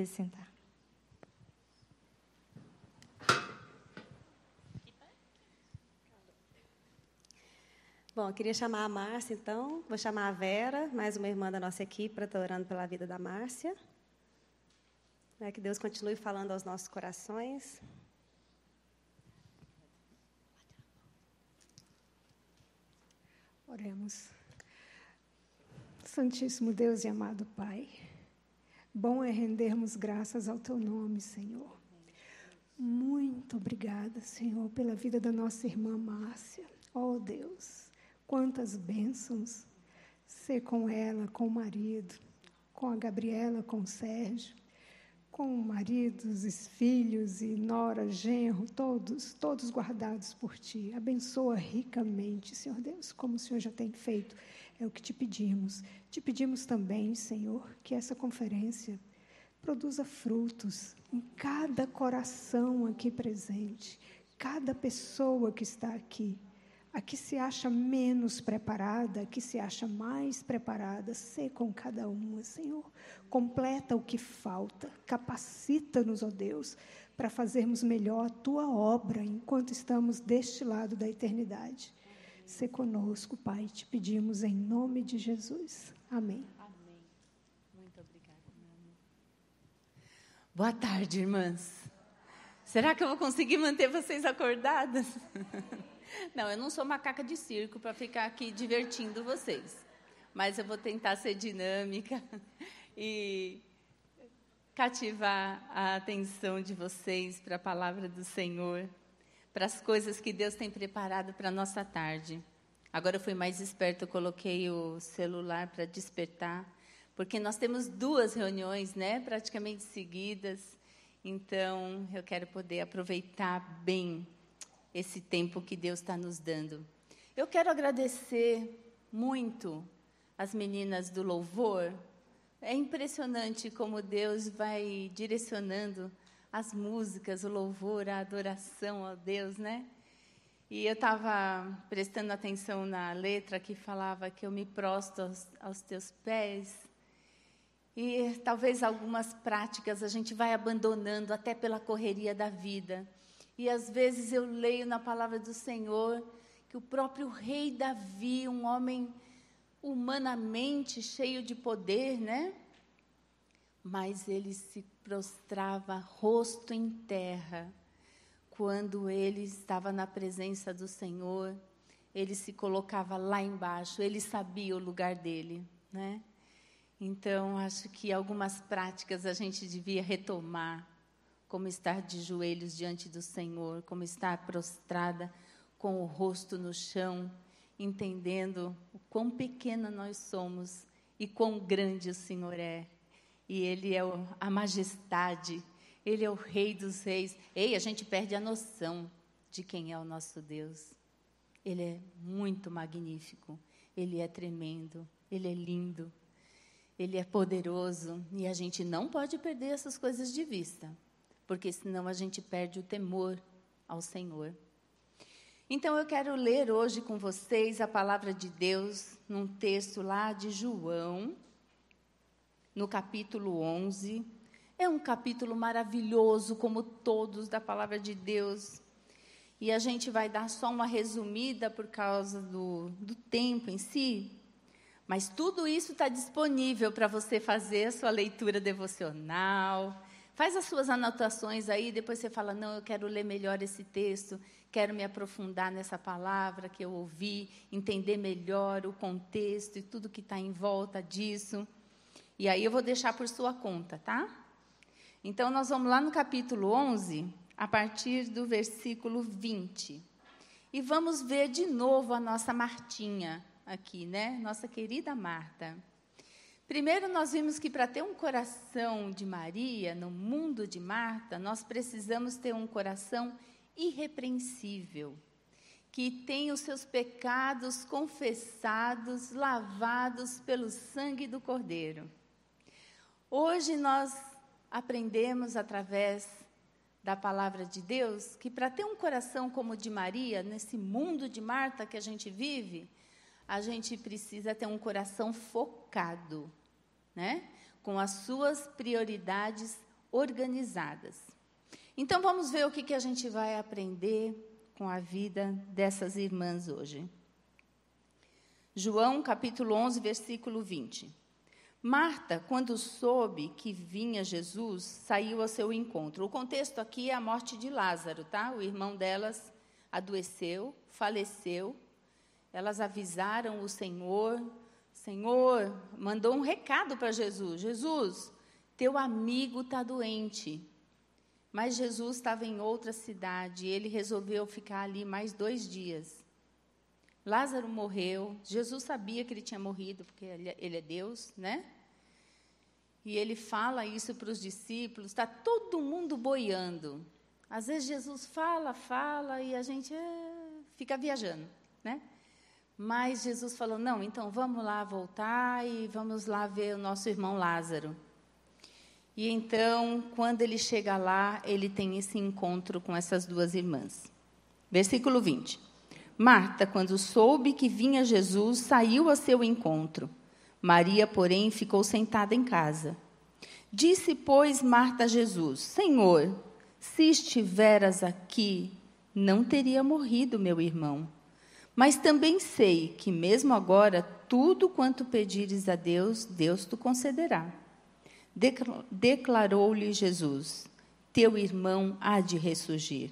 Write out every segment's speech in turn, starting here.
Poder sentar. Bom, eu queria chamar a Márcia, então. Vou chamar a Vera, mais uma irmã da nossa equipe, para estar orando pela vida da Márcia. É, que Deus continue falando aos nossos corações. Oremos. Santíssimo Deus e amado Pai, bom é rendermos graças ao Teu nome, Senhor. Muito obrigada, Senhor, pela vida da nossa irmã Márcia. Oh, Deus, quantas bênçãos ser com ela, com o marido, com a Gabriela, com o Sérgio, com maridos, filhos e nora, genro, todos, todos guardados por ti. Abençoa ricamente, Senhor Deus, como o Senhor já tem feito. É o que te pedimos. Te pedimos também, Senhor, que essa conferência produza frutos em cada coração aqui presente, cada pessoa que está aqui. A que se acha menos preparada, a que se acha mais preparada, sê com cada uma, Senhor. Completa o que falta, capacita-nos, ó Deus, para fazermos melhor a tua obra enquanto estamos deste lado da eternidade. Sê conosco, Pai, te pedimos em nome de Jesus. Amém. Amém. Muito obrigada, meu amor. Boa tarde, irmãs. Será que eu vou conseguir manter vocês acordadas? Não, eu não sou macaca de circo para ficar aqui divertindo vocês. Mas eu vou tentar ser dinâmica e cativar a atenção de vocês para a palavra do Senhor, para as coisas que Deus tem preparado para a nossa tarde. Agora eu fui mais esperta, eu coloquei o celular para despertar, porque nós temos duas reuniões, né, praticamente seguidas. Então, eu quero poder aproveitar bem esse tempo que Deus está nos dando. Eu quero agradecer muito as meninas do louvor. É impressionante como Deus vai direcionando as músicas, o louvor, a adoração ao Deus, né? E eu estava prestando atenção na letra que falava que eu me prosto aos, aos teus pés. E talvez algumas práticas a gente vai abandonando até pela correria da vida. E às vezes eu leio na palavra do Senhor que o próprio rei Davi, um homem humanamente cheio de poder, né? Mas ele se prostrava rosto em terra quando ele estava na presença do Senhor. Ele se colocava lá embaixo, ele sabia o lugar dele, né? Então, acho que algumas práticas a gente devia retomar como estar de joelhos diante do Senhor, como estar prostrada com o rosto no chão, entendendo o quão pequena nós somos e quão grande o Senhor é. E Ele é a majestade, Ele é o Rei dos Reis. Ei, a gente perde a noção de quem é o nosso Deus. Ele é muito magnífico, Ele é tremendo, Ele é lindo, Ele é poderoso e a gente não pode perder essas coisas de vista porque senão a gente perde o temor ao Senhor. Então eu quero ler hoje com vocês a palavra de Deus num texto lá de João, no capítulo 11. É um capítulo maravilhoso, como todos da palavra de Deus. E a gente vai dar só uma resumida por causa do, do tempo em si. Mas tudo isso está disponível para você fazer a sua leitura devocional, Faz as suas anotações aí, depois você fala: não, eu quero ler melhor esse texto, quero me aprofundar nessa palavra que eu ouvi, entender melhor o contexto e tudo que está em volta disso. E aí eu vou deixar por sua conta, tá? Então, nós vamos lá no capítulo 11, a partir do versículo 20. E vamos ver de novo a nossa Martinha aqui, né? Nossa querida Marta. Primeiro, nós vimos que para ter um coração de Maria, no mundo de Marta, nós precisamos ter um coração irrepreensível, que tem os seus pecados confessados, lavados pelo sangue do Cordeiro. Hoje nós aprendemos através da palavra de Deus que para ter um coração como o de Maria, nesse mundo de Marta que a gente vive, a gente precisa ter um coração focado né? com as suas prioridades organizadas. Então vamos ver o que, que a gente vai aprender com a vida dessas irmãs hoje. João capítulo 11, versículo 20. Marta, quando soube que vinha Jesus, saiu ao seu encontro. O contexto aqui é a morte de Lázaro, tá? O irmão delas adoeceu, faleceu. Elas avisaram o Senhor. Senhor, mandou um recado para Jesus: Jesus, teu amigo está doente. Mas Jesus estava em outra cidade e ele resolveu ficar ali mais dois dias. Lázaro morreu, Jesus sabia que ele tinha morrido, porque ele, ele é Deus, né? E ele fala isso para os discípulos, está todo mundo boiando. Às vezes Jesus fala, fala e a gente é, fica viajando, né? Mas Jesus falou: não, então vamos lá voltar e vamos lá ver o nosso irmão Lázaro. E então, quando ele chega lá, ele tem esse encontro com essas duas irmãs. Versículo 20. Marta, quando soube que vinha Jesus, saiu a seu encontro. Maria, porém, ficou sentada em casa. Disse, pois, Marta a Jesus: Senhor, se estiveras aqui, não teria morrido meu irmão. Mas também sei que, mesmo agora, tudo quanto pedires a Deus, Deus te concederá. Declarou-lhe Jesus: Teu irmão há de ressurgir.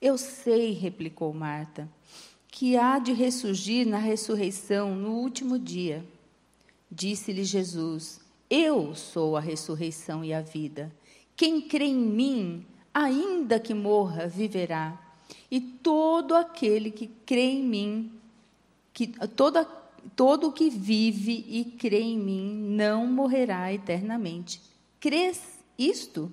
Eu sei, replicou Marta, que há de ressurgir na ressurreição no último dia. Disse-lhe Jesus: Eu sou a ressurreição e a vida. Quem crê em mim, ainda que morra, viverá. E todo aquele que crê em mim, que todo o que vive e crê em mim não morrerá eternamente. Crês isto?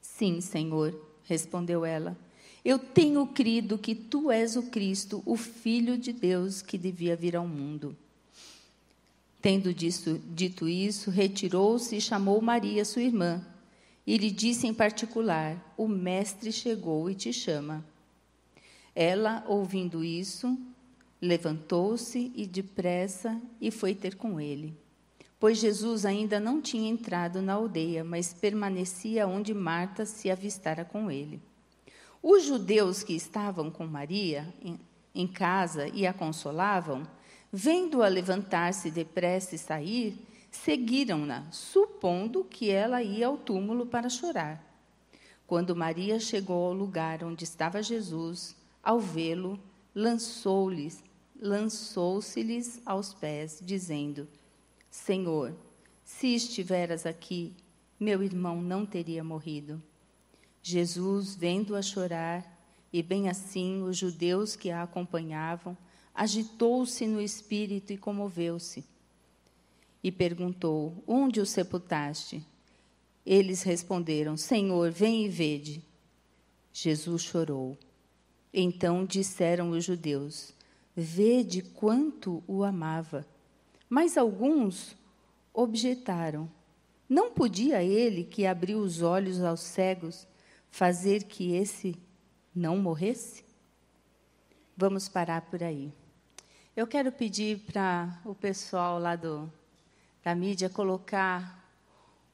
Sim, Senhor, respondeu ela. Eu tenho crido que tu és o Cristo, o Filho de Deus que devia vir ao mundo. Tendo disso, dito isso, retirou-se e chamou Maria, sua irmã, e lhe disse em particular: O Mestre chegou e te chama. Ela, ouvindo isso, Levantou-se e depressa e foi ter com ele. Pois Jesus ainda não tinha entrado na aldeia, mas permanecia onde Marta se avistara com ele. Os judeus que estavam com Maria em, casa e a consolavam, vendo-a levantar-se depressa e sair, seguiram-na, supondo que ela ia ao túmulo para chorar. Quando Maria chegou ao lugar onde estava Jesus, ao vê-lo, lançou-lhes lançou-se-lhes aos pés, dizendo: Senhor, se estiveras aqui, meu irmão não teria morrido. Jesus, vendo-a chorar, e bem assim os judeus que a acompanhavam, agitou-se no espírito e comoveu-se. E perguntou: Onde o sepultaste? Eles responderam: Senhor, vem e vede. Jesus chorou. Então disseram os judeus: Vede quanto o amava. Mas alguns objetaram: Não podia ele, que abriu os olhos aos cegos, fazer que esse não morresse? Vamos parar por aí. Eu quero pedir para o pessoal lá do, da mídia colocar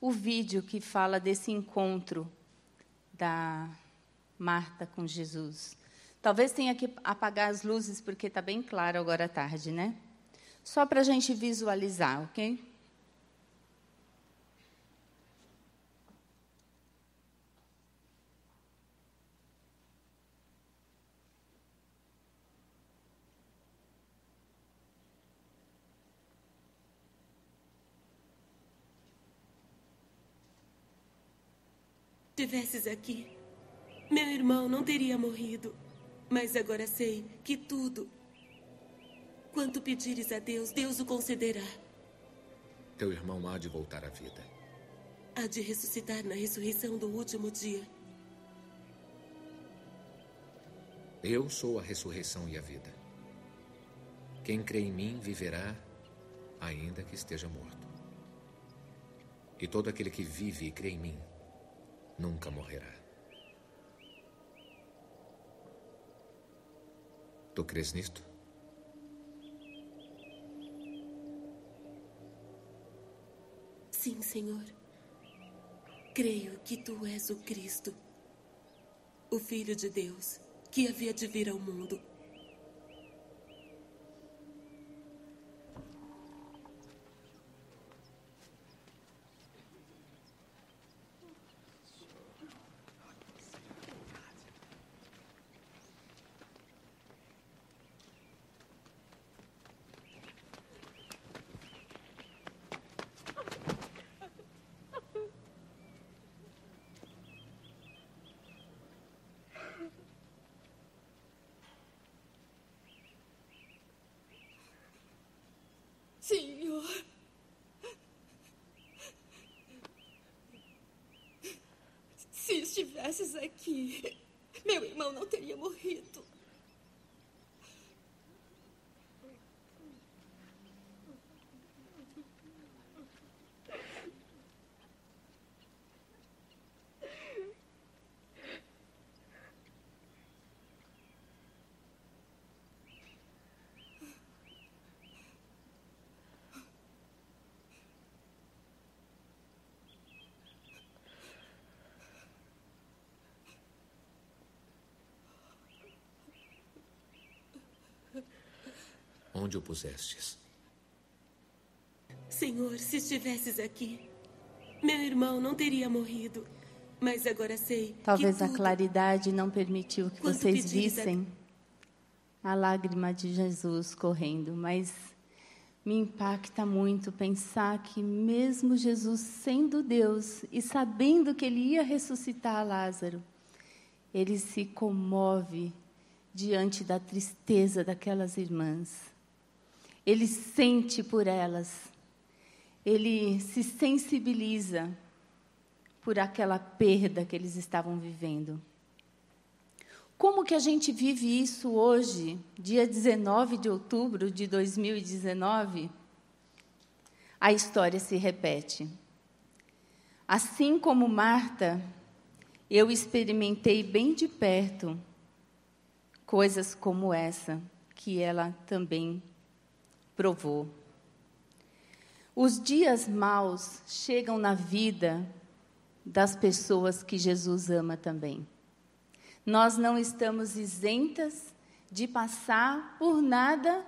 o vídeo que fala desse encontro da Marta com Jesus. Talvez tenha que apagar as luzes, porque está bem claro agora à tarde, né? Só para a gente visualizar, ok? Tivesses aqui, meu irmão não teria morrido. Mas agora sei que tudo, quanto pedires a Deus, Deus o concederá. Teu irmão há de voltar à vida. Há de ressuscitar na ressurreição do último dia. Eu sou a ressurreição e a vida. Quem crê em mim viverá, ainda que esteja morto. E todo aquele que vive e crê em mim nunca morrerá. Tu crês nisto? Sim, Senhor. Creio que tu és o Cristo, o Filho de Deus, que havia de vir ao mundo. Senhor. Se estivesses aqui, meu irmão não teria morrido. Onde o pusestes? Senhor, se estivesses aqui, meu irmão não teria morrido. Mas agora sei. Talvez que a tudo, claridade não permitiu que Quanto vocês pedires a- vissem a lágrima de Jesus correndo, mas me impacta muito pensar que, mesmo Jesus sendo Deus e sabendo que ele ia ressuscitar Lázaro, ele se comove diante da tristeza daquelas irmãs. Ele sente por elas, ele se sensibiliza por aquela perda que eles estavam vivendo. Como que a gente vive isso hoje, dia 19 de outubro de 2019? A história se repete. Assim como Marta, eu experimentei bem de perto coisas como essa que ela também provou. Os dias maus chegam na vida das pessoas que Jesus ama também. Nós não estamos isentas de passar por nada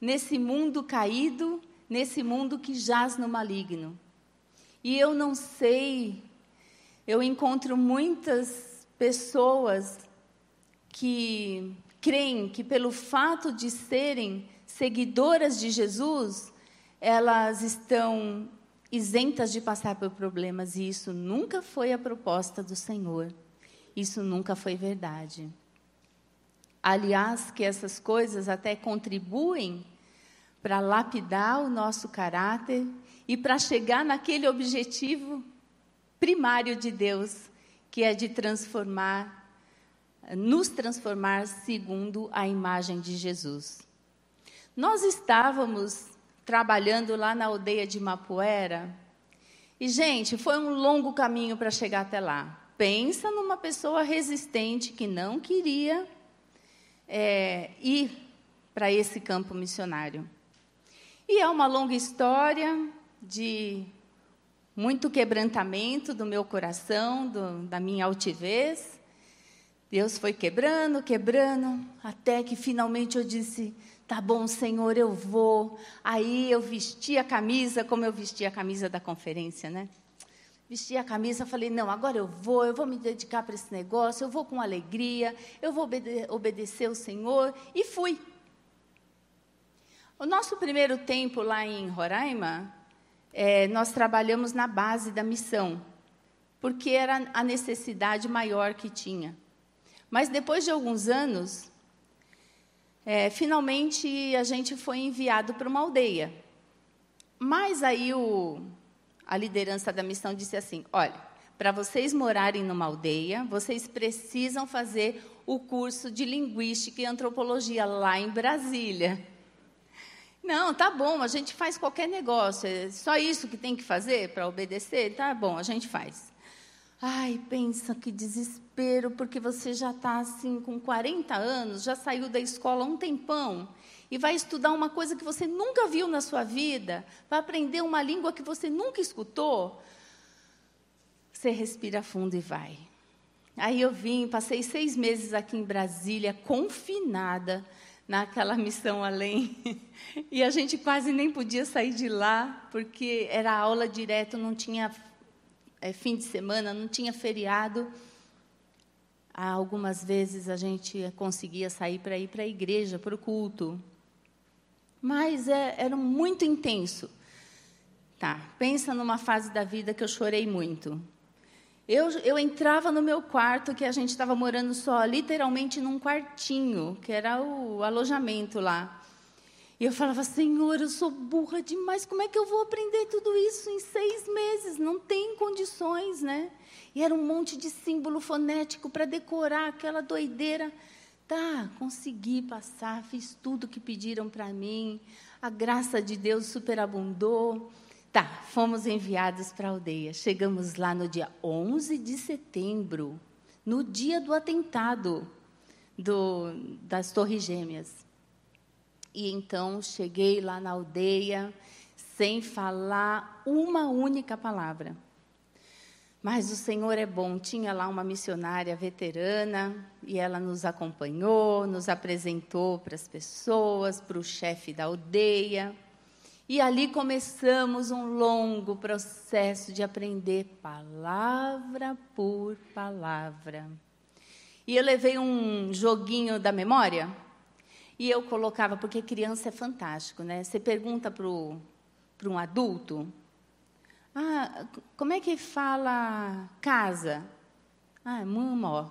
nesse mundo caído, nesse mundo que jaz no maligno. E eu não sei, eu encontro muitas pessoas que creem que pelo fato de serem seguidoras de Jesus, elas estão isentas de passar por problemas, e isso nunca foi a proposta do Senhor. Isso nunca foi verdade. Aliás, que essas coisas até contribuem para lapidar o nosso caráter e para chegar naquele objetivo primário de Deus, que é de transformar, nos transformar segundo a imagem de Jesus. Nós estávamos trabalhando lá na aldeia de Mapuera. E, gente, foi um longo caminho para chegar até lá. Pensa numa pessoa resistente que não queria é, ir para esse campo missionário. E é uma longa história de muito quebrantamento do meu coração, do, da minha altivez. Deus foi quebrando, quebrando, até que finalmente eu disse: Tá bom, Senhor, eu vou. Aí eu vesti a camisa, como eu vesti a camisa da conferência, né? Vesti a camisa, falei: não, agora eu vou, eu vou me dedicar para esse negócio, eu vou com alegria, eu vou obede obedecer o Senhor. E fui. O nosso primeiro tempo lá em Roraima, é, nós trabalhamos na base da missão, porque era a necessidade maior que tinha. Mas depois de alguns anos, é, finalmente a gente foi enviado para uma aldeia. Mas aí o, a liderança da missão disse assim: olha, para vocês morarem numa aldeia, vocês precisam fazer o curso de linguística e antropologia lá em Brasília. Não, tá bom, a gente faz qualquer negócio. É só isso que tem que fazer para obedecer? Tá bom, a gente faz. Ai, pensa que desespero, porque você já está assim com 40 anos, já saiu da escola um tempão. e vai estudar uma coisa que você nunca viu na sua vida, vai aprender uma língua que você nunca escutou, você respira fundo e vai. Aí eu vim, passei seis meses aqui em Brasília, confinada naquela missão além. E a gente quase nem podia sair de lá, porque era aula direto, não tinha é, fim de semana, não tinha feriado. Algumas vezes a gente conseguia sair para ir para a igreja, para o culto. Mas é, era muito intenso. Tá, pensa numa fase da vida que eu chorei muito. Eu, eu entrava no meu quarto, que a gente estava morando só, literalmente num quartinho, que era o alojamento lá. E eu falava, Senhor, eu sou burra demais, como é que eu vou aprender tudo isso em seis meses? Não tem condições, né? E era um monte de símbolo fonético para decorar aquela doideira. Tá, consegui passar, fiz tudo que pediram para mim, a graça de Deus superabundou. Tá, fomos enviados para a aldeia. Chegamos lá no dia 11 de setembro, no dia do atentado do, das Torres Gêmeas. E então cheguei lá na aldeia sem falar uma única palavra. Mas o Senhor é bom. Tinha lá uma missionária veterana e ela nos acompanhou, nos apresentou para as pessoas, para o chefe da aldeia. E ali começamos um longo processo de aprender palavra por palavra. E eu levei um joguinho da memória e eu colocava, porque criança é fantástico, né? Você pergunta para um adulto, ah, como é que fala casa? Ah, mamó.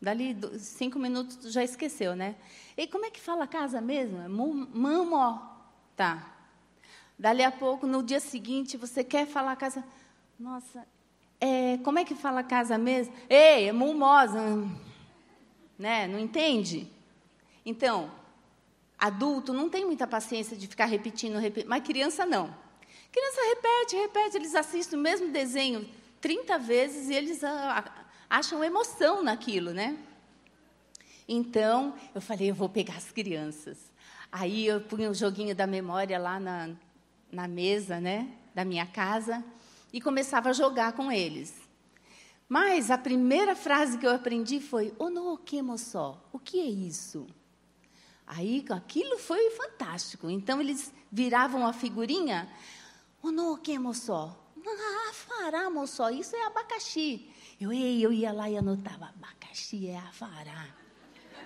Dali cinco minutos já esqueceu, né? E como é que fala casa mesmo? É mamó. Tá. Dali a pouco, no dia seguinte, você quer falar casa. Nossa, é, como é que fala casa mesmo? Ei, é mumosa. Né? Não entende? Então, Adulto não tem muita paciência de ficar repetindo, repetindo, mas criança não. Criança repete, repete, eles assistem o mesmo desenho 30 vezes e eles ah, acham emoção naquilo, né? Então, eu falei, eu vou pegar as crianças. Aí eu punha o joguinho da memória lá na, na mesa, né, da minha casa, e começava a jogar com eles. Mas a primeira frase que eu aprendi foi: Onookemo só. O que é isso? Aí aquilo foi fantástico. Então eles viravam a figurinha. Oh, não, que moçó? Ah, afará, moçó, isso é abacaxi. Eu, eu ia lá e anotava, abacaxi é afará.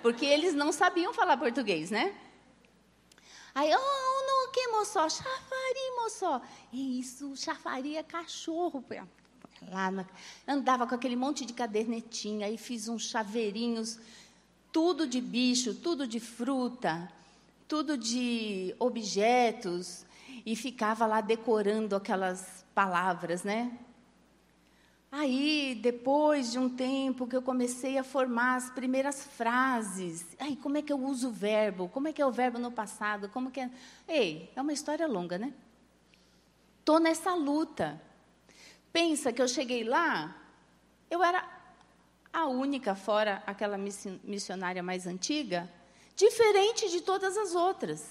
Porque eles não sabiam falar português, né? Aí, oh, não, que moçó? Chafari, moçó. Isso, chafari é cachorro. Lá na, andava com aquele monte de cadernetinha, aí fiz uns chaveirinhos tudo de bicho, tudo de fruta, tudo de objetos, e ficava lá decorando aquelas palavras, né? Aí, depois de um tempo que eu comecei a formar as primeiras frases, aí como é que eu uso o verbo? Como é que é o verbo no passado? Como que é? Ei, é uma história longa, né? Tô nessa luta. Pensa que eu cheguei lá, eu era a única, fora aquela missionária mais antiga, diferente de todas as outras.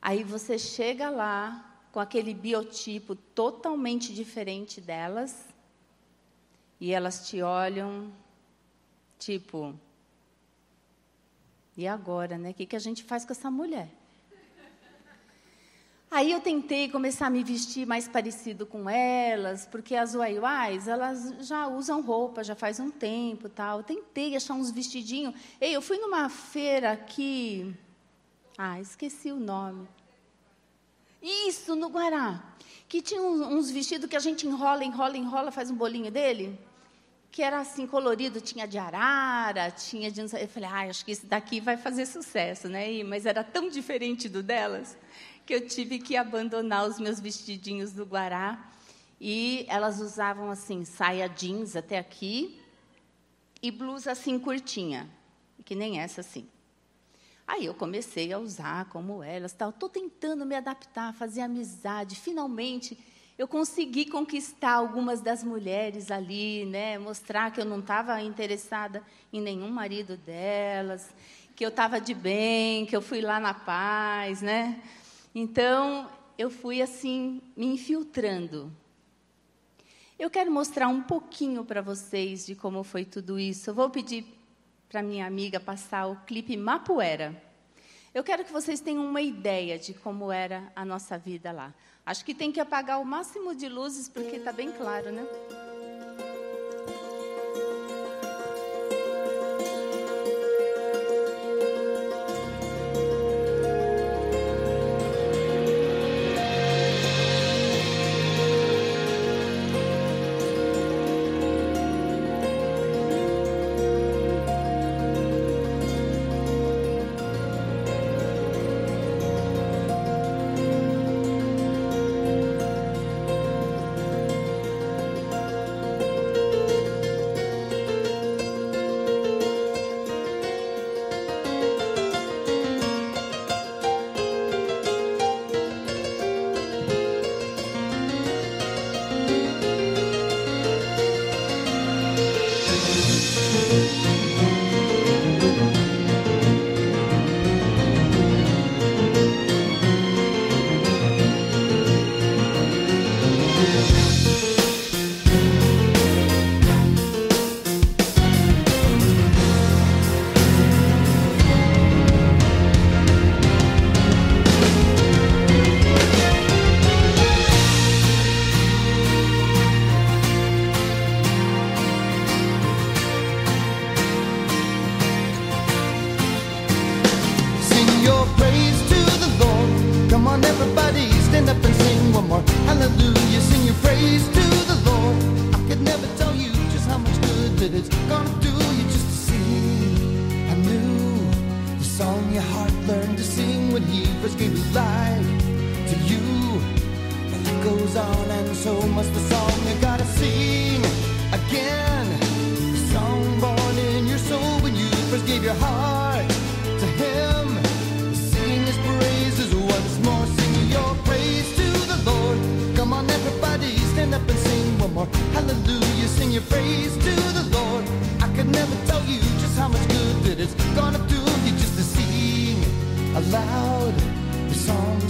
Aí você chega lá com aquele biotipo totalmente diferente delas, e elas te olham, tipo, e agora, né? O que, que a gente faz com essa mulher? Aí eu tentei começar a me vestir mais parecido com elas, porque as uaiuais, elas já usam roupa, já faz um tempo tal. tentei achar uns vestidinhos. Ei, eu fui numa feira aqui. Ah, esqueci o nome. Isso, no Guará. Que tinha uns vestidos que a gente enrola, enrola, enrola, faz um bolinho dele. Que era assim, colorido, tinha de arara, tinha de. Eu falei, ah, acho que esse daqui vai fazer sucesso, né? Mas era tão diferente do delas que eu tive que abandonar os meus vestidinhos do Guará. E elas usavam assim, saia jeans até aqui e blusa assim curtinha, que nem essa assim. Aí eu comecei a usar como elas, tal. Estou tentando me adaptar, fazer amizade. Finalmente eu consegui conquistar algumas das mulheres ali, né? Mostrar que eu não estava interessada em nenhum marido delas, que eu estava de bem, que eu fui lá na paz, né? Então, eu fui assim, me infiltrando. Eu quero mostrar um pouquinho para vocês de como foi tudo isso. Eu vou pedir para minha amiga passar o clipe Mapuera. Eu quero que vocês tenham uma ideia de como era a nossa vida lá. Acho que tem que apagar o máximo de luzes, porque está bem claro, né?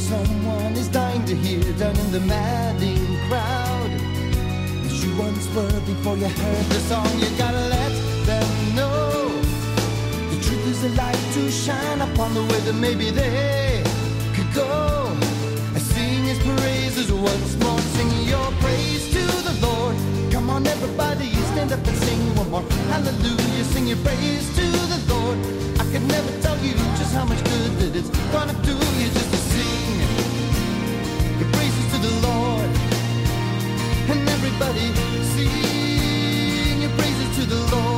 Someone is dying to hear down in the madding crowd. As you once were before you heard the song, you gotta let them know. The truth is a light to shine upon the way that maybe they could go. I sing his praises once more, sing your praise to the Lord. Come on, everybody, stand up and sing one more. Hallelujah, sing your praise to the Lord. I could never tell you just how much good that it's gonna do you just everybody sing your praises to the Lord.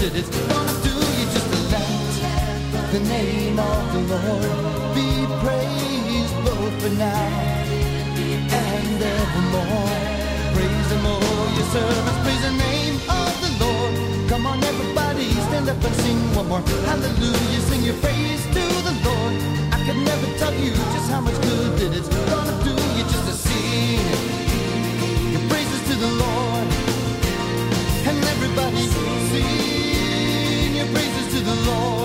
It's gonna do you just let the name of the Lord be praised both for now and evermore. Praise Him, oh, your servants, praise the name of the Lord. Come on, everybody, stand up and sing one more. Hallelujah, sing your praise to the Lord. I could never tell you just how much good that it's gonna do you just to sing your praises to the Lord. And everybody sing your praises to the Lord.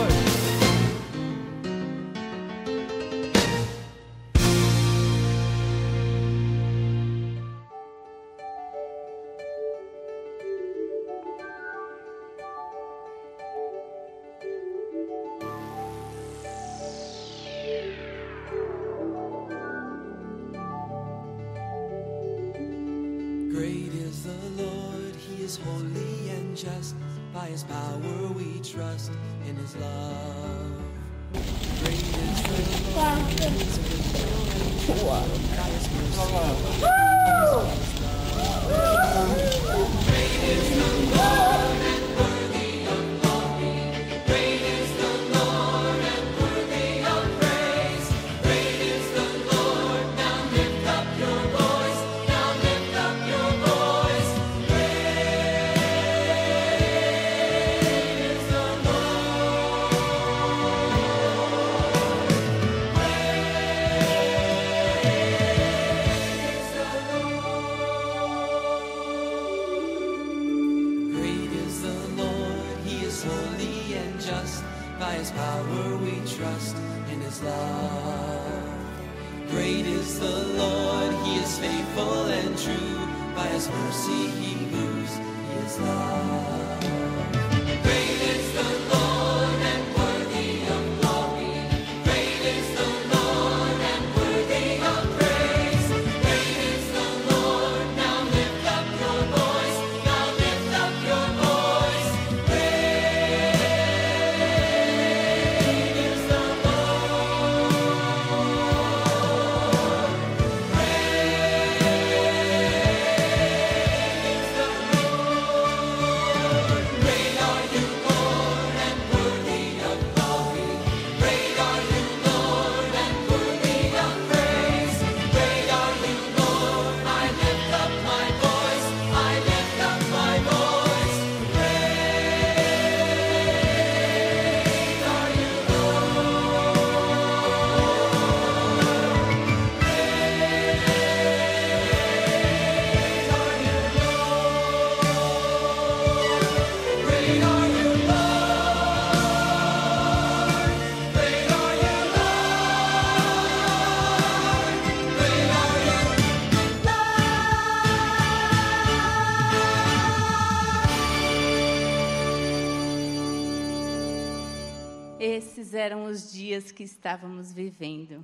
Eram os dias que estávamos vivendo,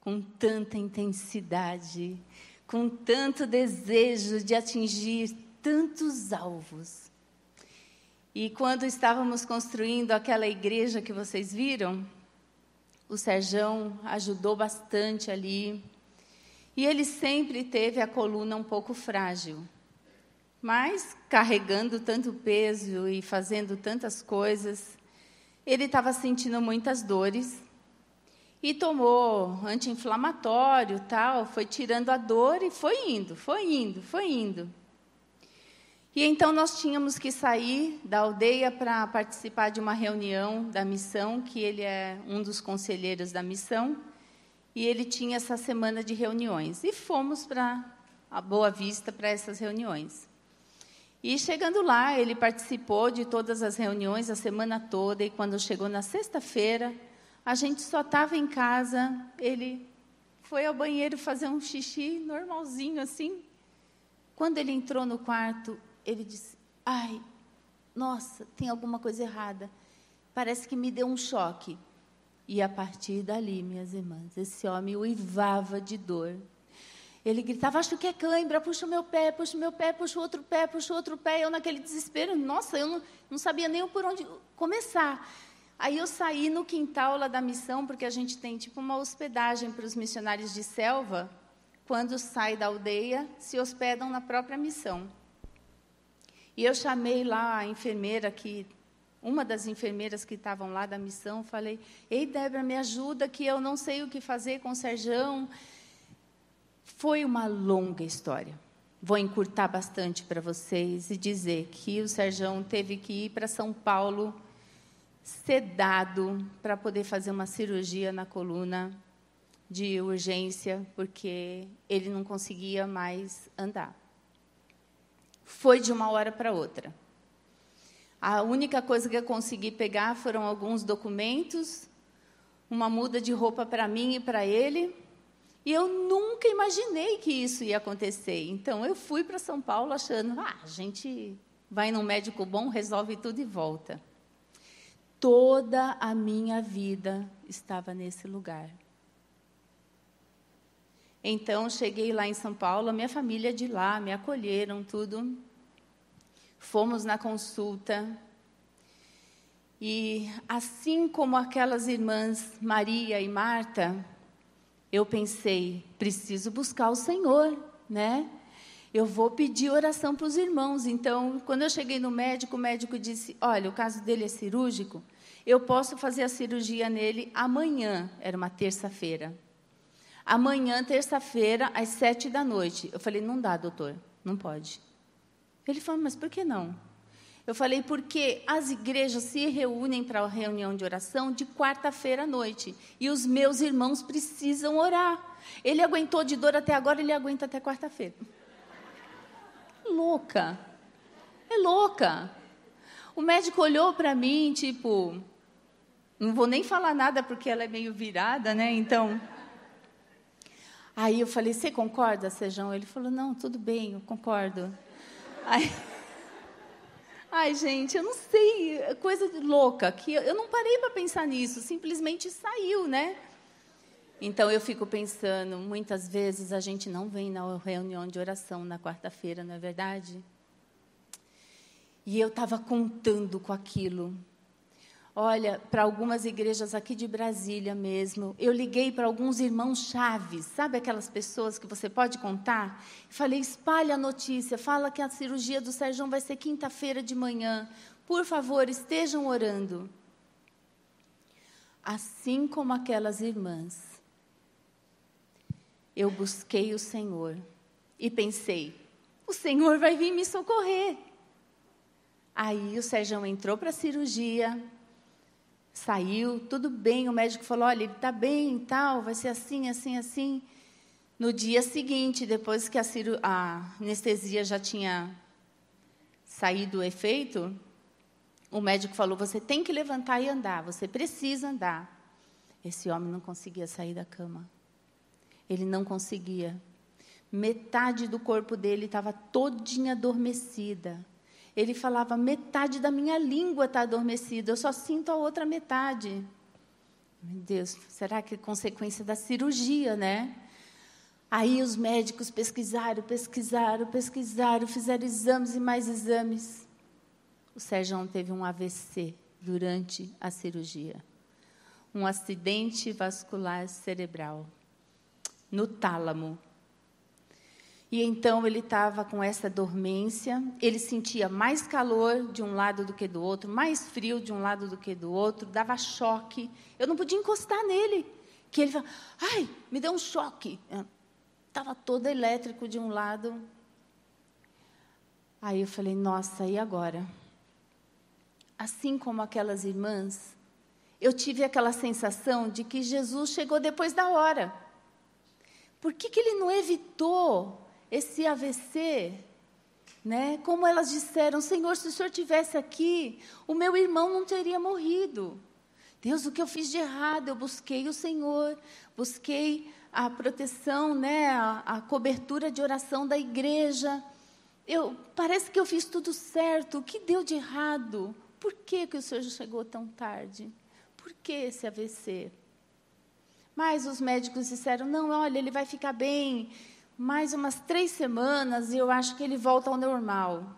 com tanta intensidade, com tanto desejo de atingir tantos alvos. E quando estávamos construindo aquela igreja que vocês viram, o Serjão ajudou bastante ali. E ele sempre teve a coluna um pouco frágil. Mas, carregando tanto peso e fazendo tantas coisas, ele estava sentindo muitas dores e tomou anti-inflamatório, tal, foi tirando a dor e foi indo, foi indo, foi indo. E então nós tínhamos que sair da aldeia para participar de uma reunião da missão, que ele é um dos conselheiros da missão, e ele tinha essa semana de reuniões. E fomos para a Boa Vista para essas reuniões. E chegando lá, ele participou de todas as reuniões a semana toda, e quando chegou na sexta-feira, a gente só estava em casa, ele foi ao banheiro fazer um xixi normalzinho assim. Quando ele entrou no quarto, ele disse: Ai, nossa, tem alguma coisa errada. Parece que me deu um choque. E a partir dali, minhas irmãs, esse homem uivava de dor. Ele gritava: Acho que é cãibra, puxa o meu pé, puxa o meu pé, puxa o outro pé, puxa o outro pé. Eu, naquele desespero, nossa, eu não, não sabia nem por onde começar. Aí eu saí no quintal lá da missão, porque a gente tem tipo uma hospedagem para os missionários de selva. Quando sai da aldeia, se hospedam na própria missão. E eu chamei lá a enfermeira que uma das enfermeiras que estavam lá da missão, falei: Ei, Débora, me ajuda, que eu não sei o que fazer com o Serjão. Foi uma longa história. Vou encurtar bastante para vocês e dizer que o Serjão teve que ir para São Paulo sedado para poder fazer uma cirurgia na coluna de urgência, porque ele não conseguia mais andar. Foi de uma hora para outra. A única coisa que eu consegui pegar foram alguns documentos, uma muda de roupa para mim e para ele. E eu nunca imaginei que isso ia acontecer. Então eu fui para São Paulo achando, ah, a gente vai num médico bom, resolve tudo e volta. Toda a minha vida estava nesse lugar. Então cheguei lá em São Paulo, a minha família de lá me acolheram tudo. Fomos na consulta. E assim como aquelas irmãs Maria e Marta, eu pensei, preciso buscar o Senhor, né? Eu vou pedir oração para os irmãos. Então, quando eu cheguei no médico, o médico disse: Olha, o caso dele é cirúrgico, eu posso fazer a cirurgia nele amanhã. Era uma terça-feira. Amanhã, terça-feira, às sete da noite. Eu falei: Não dá, doutor, não pode. Ele falou, mas por que não? Eu falei, porque as igrejas se reúnem para a reunião de oração de quarta-feira à noite. E os meus irmãos precisam orar. Ele aguentou de dor até agora, ele aguenta até quarta-feira. Louca. É louca. O médico olhou para mim, tipo, não vou nem falar nada porque ela é meio virada, né? Então. Aí eu falei, você concorda, Sejão? Ele falou, não, tudo bem, eu concordo. Ai, ai, gente, eu não sei, coisa louca, que eu não parei para pensar nisso, simplesmente saiu, né? Então eu fico pensando, muitas vezes a gente não vem na reunião de oração na quarta-feira, não é verdade? E eu estava contando com aquilo. Olha, para algumas igrejas aqui de Brasília mesmo, eu liguei para alguns irmãos chaves, sabe aquelas pessoas que você pode contar? Falei, espalhe a notícia, fala que a cirurgia do Sérgio vai ser quinta-feira de manhã. Por favor, estejam orando. Assim como aquelas irmãs, eu busquei o Senhor e pensei, o Senhor vai vir me socorrer. Aí o Sérgio entrou para a cirurgia, Saiu, tudo bem, o médico falou: olha, ele está bem tal, vai ser assim, assim, assim. No dia seguinte, depois que a, a anestesia já tinha saído o efeito, o médico falou: você tem que levantar e andar, você precisa andar. Esse homem não conseguia sair da cama. Ele não conseguia. Metade do corpo dele estava todinha adormecida ele falava: metade da minha língua está adormecida, eu só sinto a outra metade. Meu Deus, será que é consequência da cirurgia, né? Aí os médicos pesquisaram, pesquisaram, pesquisaram, fizeram exames e mais exames. O Sérgio teve um AVC durante a cirurgia. Um acidente vascular cerebral no tálamo. E então ele estava com essa dormência, ele sentia mais calor de um lado do que do outro, mais frio de um lado do que do outro, dava choque. Eu não podia encostar nele, que ele falava, ai, me deu um choque. Estava todo elétrico de um lado. Aí eu falei, nossa, e agora? Assim como aquelas irmãs, eu tive aquela sensação de que Jesus chegou depois da hora. Por que, que ele não evitou esse AVC, né? Como elas disseram, Senhor, se o Senhor tivesse aqui, o meu irmão não teria morrido. Deus, o que eu fiz de errado? Eu busquei o Senhor, busquei a proteção, né, a, a cobertura de oração da igreja. Eu parece que eu fiz tudo certo. O que deu de errado? Por que, que o Senhor chegou tão tarde? Por que esse AVC? Mas os médicos disseram: não, olha, ele vai ficar bem mais umas três semanas e eu acho que ele volta ao normal.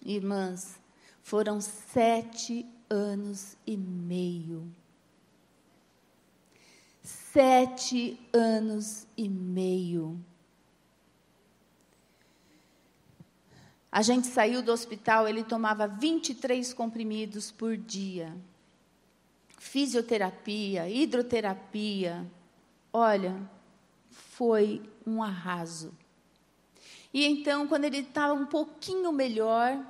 Irmãs, foram sete anos e meio. Sete anos e meio. A gente saiu do hospital, ele tomava 23 comprimidos por dia. Fisioterapia, hidroterapia. Olha, foi um arraso. E então, quando ele estava um pouquinho melhor,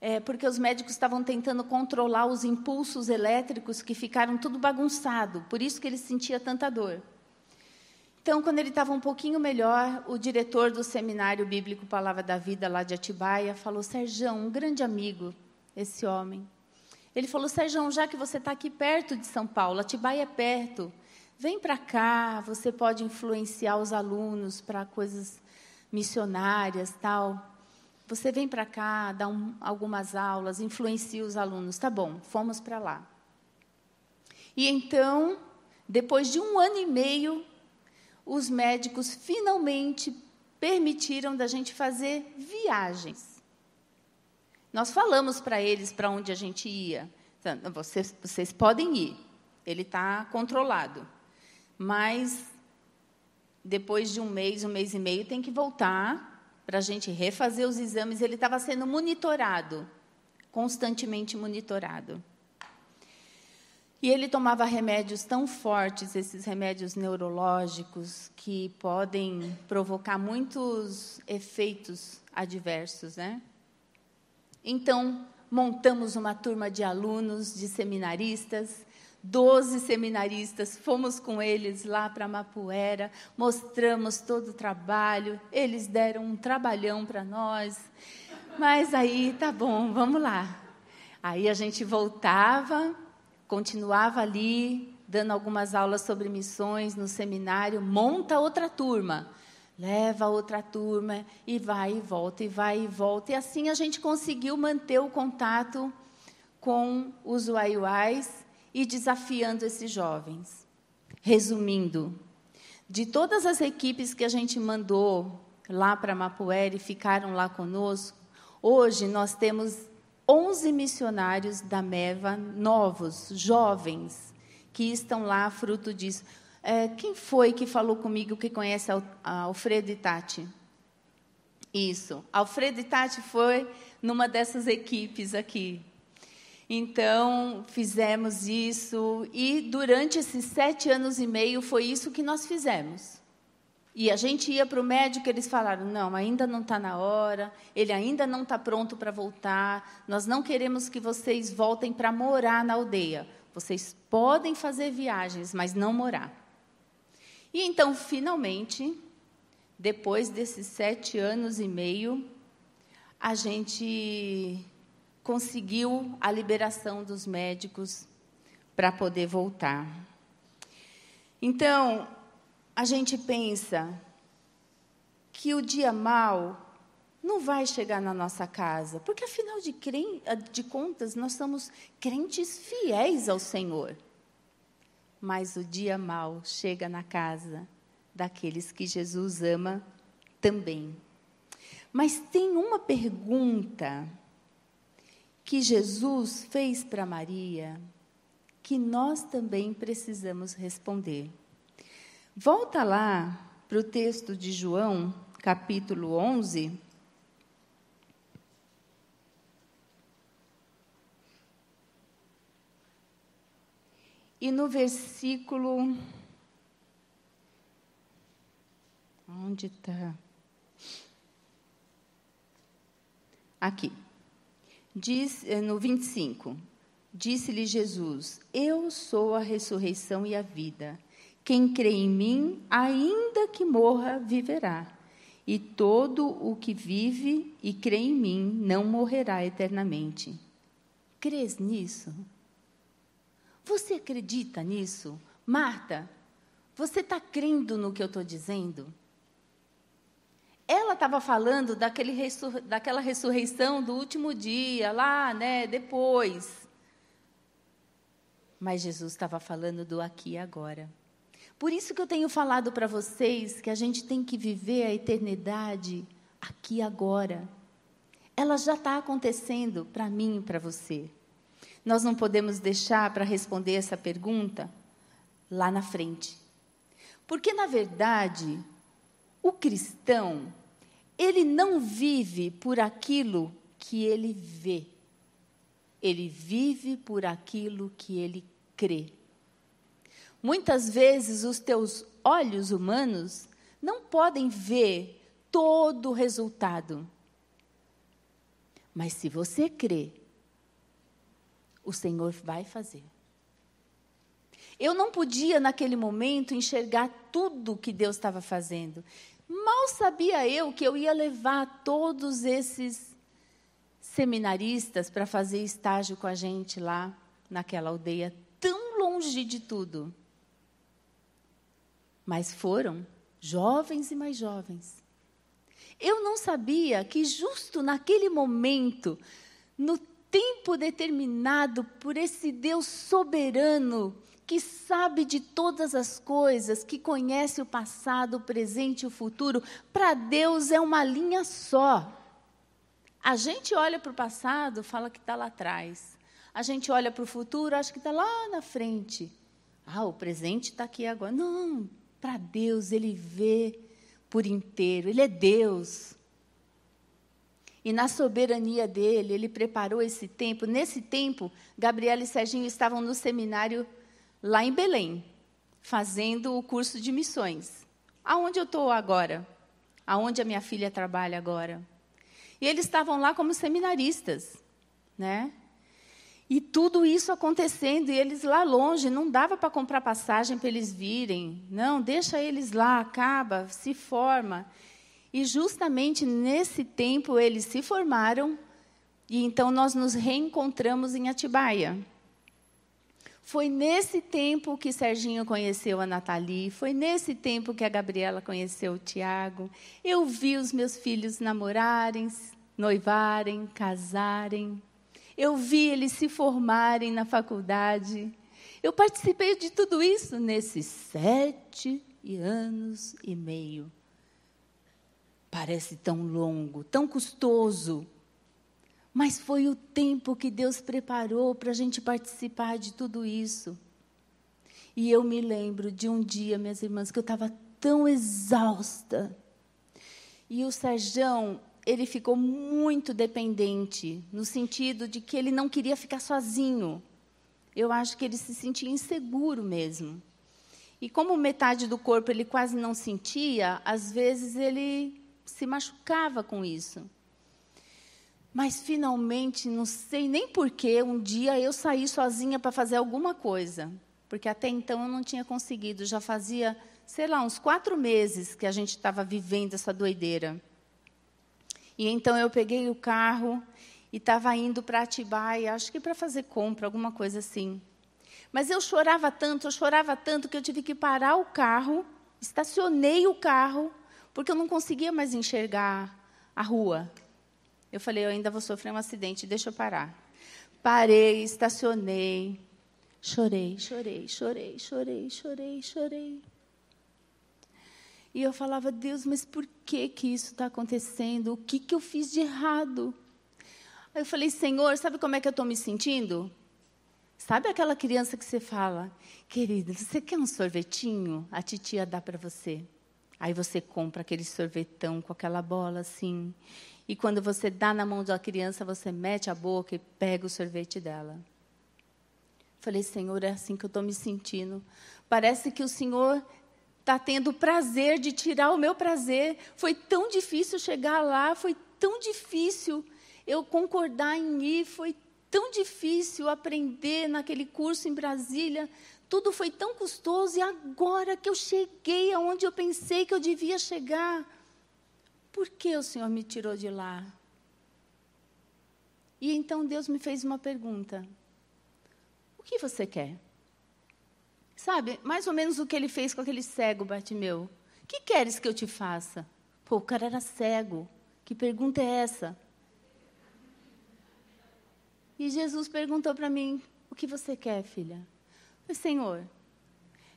é, porque os médicos estavam tentando controlar os impulsos elétricos que ficaram tudo bagunçado, por isso que ele sentia tanta dor. Então, quando ele estava um pouquinho melhor, o diretor do seminário bíblico Palavra da Vida, lá de Atibaia, falou: Sérgio, um grande amigo, esse homem. Ele falou: Sérgio, já que você está aqui perto de São Paulo, Atibaia é perto, vem para cá, você pode influenciar os alunos para coisas missionárias, tal. Você vem para cá, dá um, algumas aulas, influencia os alunos. Tá bom, fomos para lá. E então, depois de um ano e meio, os médicos finalmente permitiram da gente fazer viagens. Nós falamos para eles para onde a gente ia. Vocês, vocês podem ir, ele está controlado. Mas depois de um mês, um mês e meio, tem que voltar para a gente refazer os exames. Ele estava sendo monitorado, constantemente monitorado. E ele tomava remédios tão fortes, esses remédios neurológicos, que podem provocar muitos efeitos adversos, né? Então, montamos uma turma de alunos, de seminaristas, doze seminaristas, fomos com eles lá para Mapuera, mostramos todo o trabalho, eles deram um trabalhão para nós, mas aí, tá bom, vamos lá. Aí a gente voltava continuava ali, dando algumas aulas sobre missões no seminário, monta outra turma, leva outra turma e vai e volta, e vai e volta. E assim a gente conseguiu manter o contato com os uaiuais e desafiando esses jovens. Resumindo, de todas as equipes que a gente mandou lá para Mapuera e ficaram lá conosco, hoje nós temos 11 missionários da MEVA, novos, jovens, que estão lá fruto disso. É, quem foi que falou comigo que conhece Alfredo e Tati? Isso. Alfredo e Tati foi numa dessas equipes aqui. Então, fizemos isso, e durante esses sete anos e meio foi isso que nós fizemos. E a gente ia para o médico, eles falaram: não, ainda não está na hora, ele ainda não está pronto para voltar, nós não queremos que vocês voltem para morar na aldeia. Vocês podem fazer viagens, mas não morar. E então, finalmente, depois desses sete anos e meio, a gente conseguiu a liberação dos médicos para poder voltar. Então, a gente pensa que o dia mal não vai chegar na nossa casa, porque afinal de, de contas nós somos crentes fiéis ao Senhor. Mas o dia mal chega na casa daqueles que Jesus ama também. Mas tem uma pergunta que Jesus fez para Maria que nós também precisamos responder. Volta lá para o texto de João, capítulo 11. E no versículo. Onde está? Aqui. Diz, eh, no 25: Disse-lhe Jesus: Eu sou a ressurreição e a vida. Quem crê em mim, ainda que morra, viverá. E todo o que vive e crê em mim não morrerá eternamente. Crês nisso? Você acredita nisso? Marta, você está crendo no que eu estou dizendo? Ela estava falando daquele daquela ressurreição do último dia, lá, né, depois. Mas Jesus estava falando do aqui e agora. Por isso que eu tenho falado para vocês que a gente tem que viver a eternidade aqui agora. Ela já está acontecendo para mim e para você. Nós não podemos deixar para responder essa pergunta lá na frente. Porque, na verdade, o cristão, ele não vive por aquilo que ele vê. Ele vive por aquilo que ele crê. Muitas vezes os teus olhos humanos não podem ver todo o resultado. Mas se você crê, o Senhor vai fazer. Eu não podia, naquele momento, enxergar tudo que Deus estava fazendo. Mal sabia eu que eu ia levar todos esses seminaristas para fazer estágio com a gente lá naquela aldeia, tão longe de tudo. Mas foram jovens e mais jovens. Eu não sabia que, justo naquele momento, no tempo determinado por esse Deus soberano, que sabe de todas as coisas, que conhece o passado, o presente e o futuro, para Deus é uma linha só. A gente olha para o passado, fala que está lá atrás. A gente olha para o futuro, acha que está lá na frente. Ah, o presente está aqui agora. Não, para Deus, Ele vê por inteiro. Ele é Deus. E na soberania dele, ele preparou esse tempo. Nesse tempo, Gabriela e Serginho estavam no seminário lá em Belém, fazendo o curso de missões. Aonde eu estou agora? Aonde a minha filha trabalha agora? E eles estavam lá como seminaristas, né? E tudo isso acontecendo, e eles lá longe, não dava para comprar passagem para eles virem. Não, deixa eles lá, acaba, se forma. E justamente nesse tempo eles se formaram, e então nós nos reencontramos em Atibaia. Foi nesse tempo que Serginho conheceu a Nathalie, foi nesse tempo que a Gabriela conheceu o Tiago. Eu vi os meus filhos namorarem, noivarem, casarem. Eu vi eles se formarem na faculdade. Eu participei de tudo isso nesses sete anos e meio. Parece tão longo, tão custoso, mas foi o tempo que Deus preparou para a gente participar de tudo isso. E eu me lembro de um dia, minhas irmãs, que eu estava tão exausta. E o Serjão, ele ficou muito dependente, no sentido de que ele não queria ficar sozinho. Eu acho que ele se sentia inseguro mesmo. E como metade do corpo ele quase não sentia, às vezes ele se machucava com isso. Mas finalmente, não sei nem porquê, um dia eu saí sozinha para fazer alguma coisa. Porque até então eu não tinha conseguido. Já fazia, sei lá, uns quatro meses que a gente estava vivendo essa doideira. E então eu peguei o carro e estava indo para Atibaia, acho que para fazer compra, alguma coisa assim. Mas eu chorava tanto, eu chorava tanto que eu tive que parar o carro, estacionei o carro, porque eu não conseguia mais enxergar a rua. Eu falei, eu ainda vou sofrer um acidente, deixa eu parar. Parei, estacionei, chorei, chorei, chorei, chorei, chorei, chorei. E eu falava, Deus, mas por que que isso está acontecendo? O que que eu fiz de errado? Aí eu falei, Senhor, sabe como é que eu estou me sentindo? Sabe aquela criança que você fala, querida, você quer um sorvetinho? A titia dá para você. Aí você compra aquele sorvetão com aquela bola assim. E quando você dá na mão da criança, você mete a boca e pega o sorvete dela. Falei, Senhor, é assim que eu estou me sentindo. Parece que o Senhor está tendo prazer de tirar o meu prazer. Foi tão difícil chegar lá, foi tão difícil eu concordar em ir, foi tão difícil aprender naquele curso em Brasília. Tudo foi tão custoso e agora que eu cheguei aonde eu pensei que eu devia chegar, por que o Senhor me tirou de lá? E então Deus me fez uma pergunta: O que você quer? Sabe, mais ou menos o que ele fez com aquele cego Bartimeu. O que queres que eu te faça? Pô, o cara era cego. Que pergunta é essa? E Jesus perguntou para mim: O que você quer, filha? Falei, Senhor,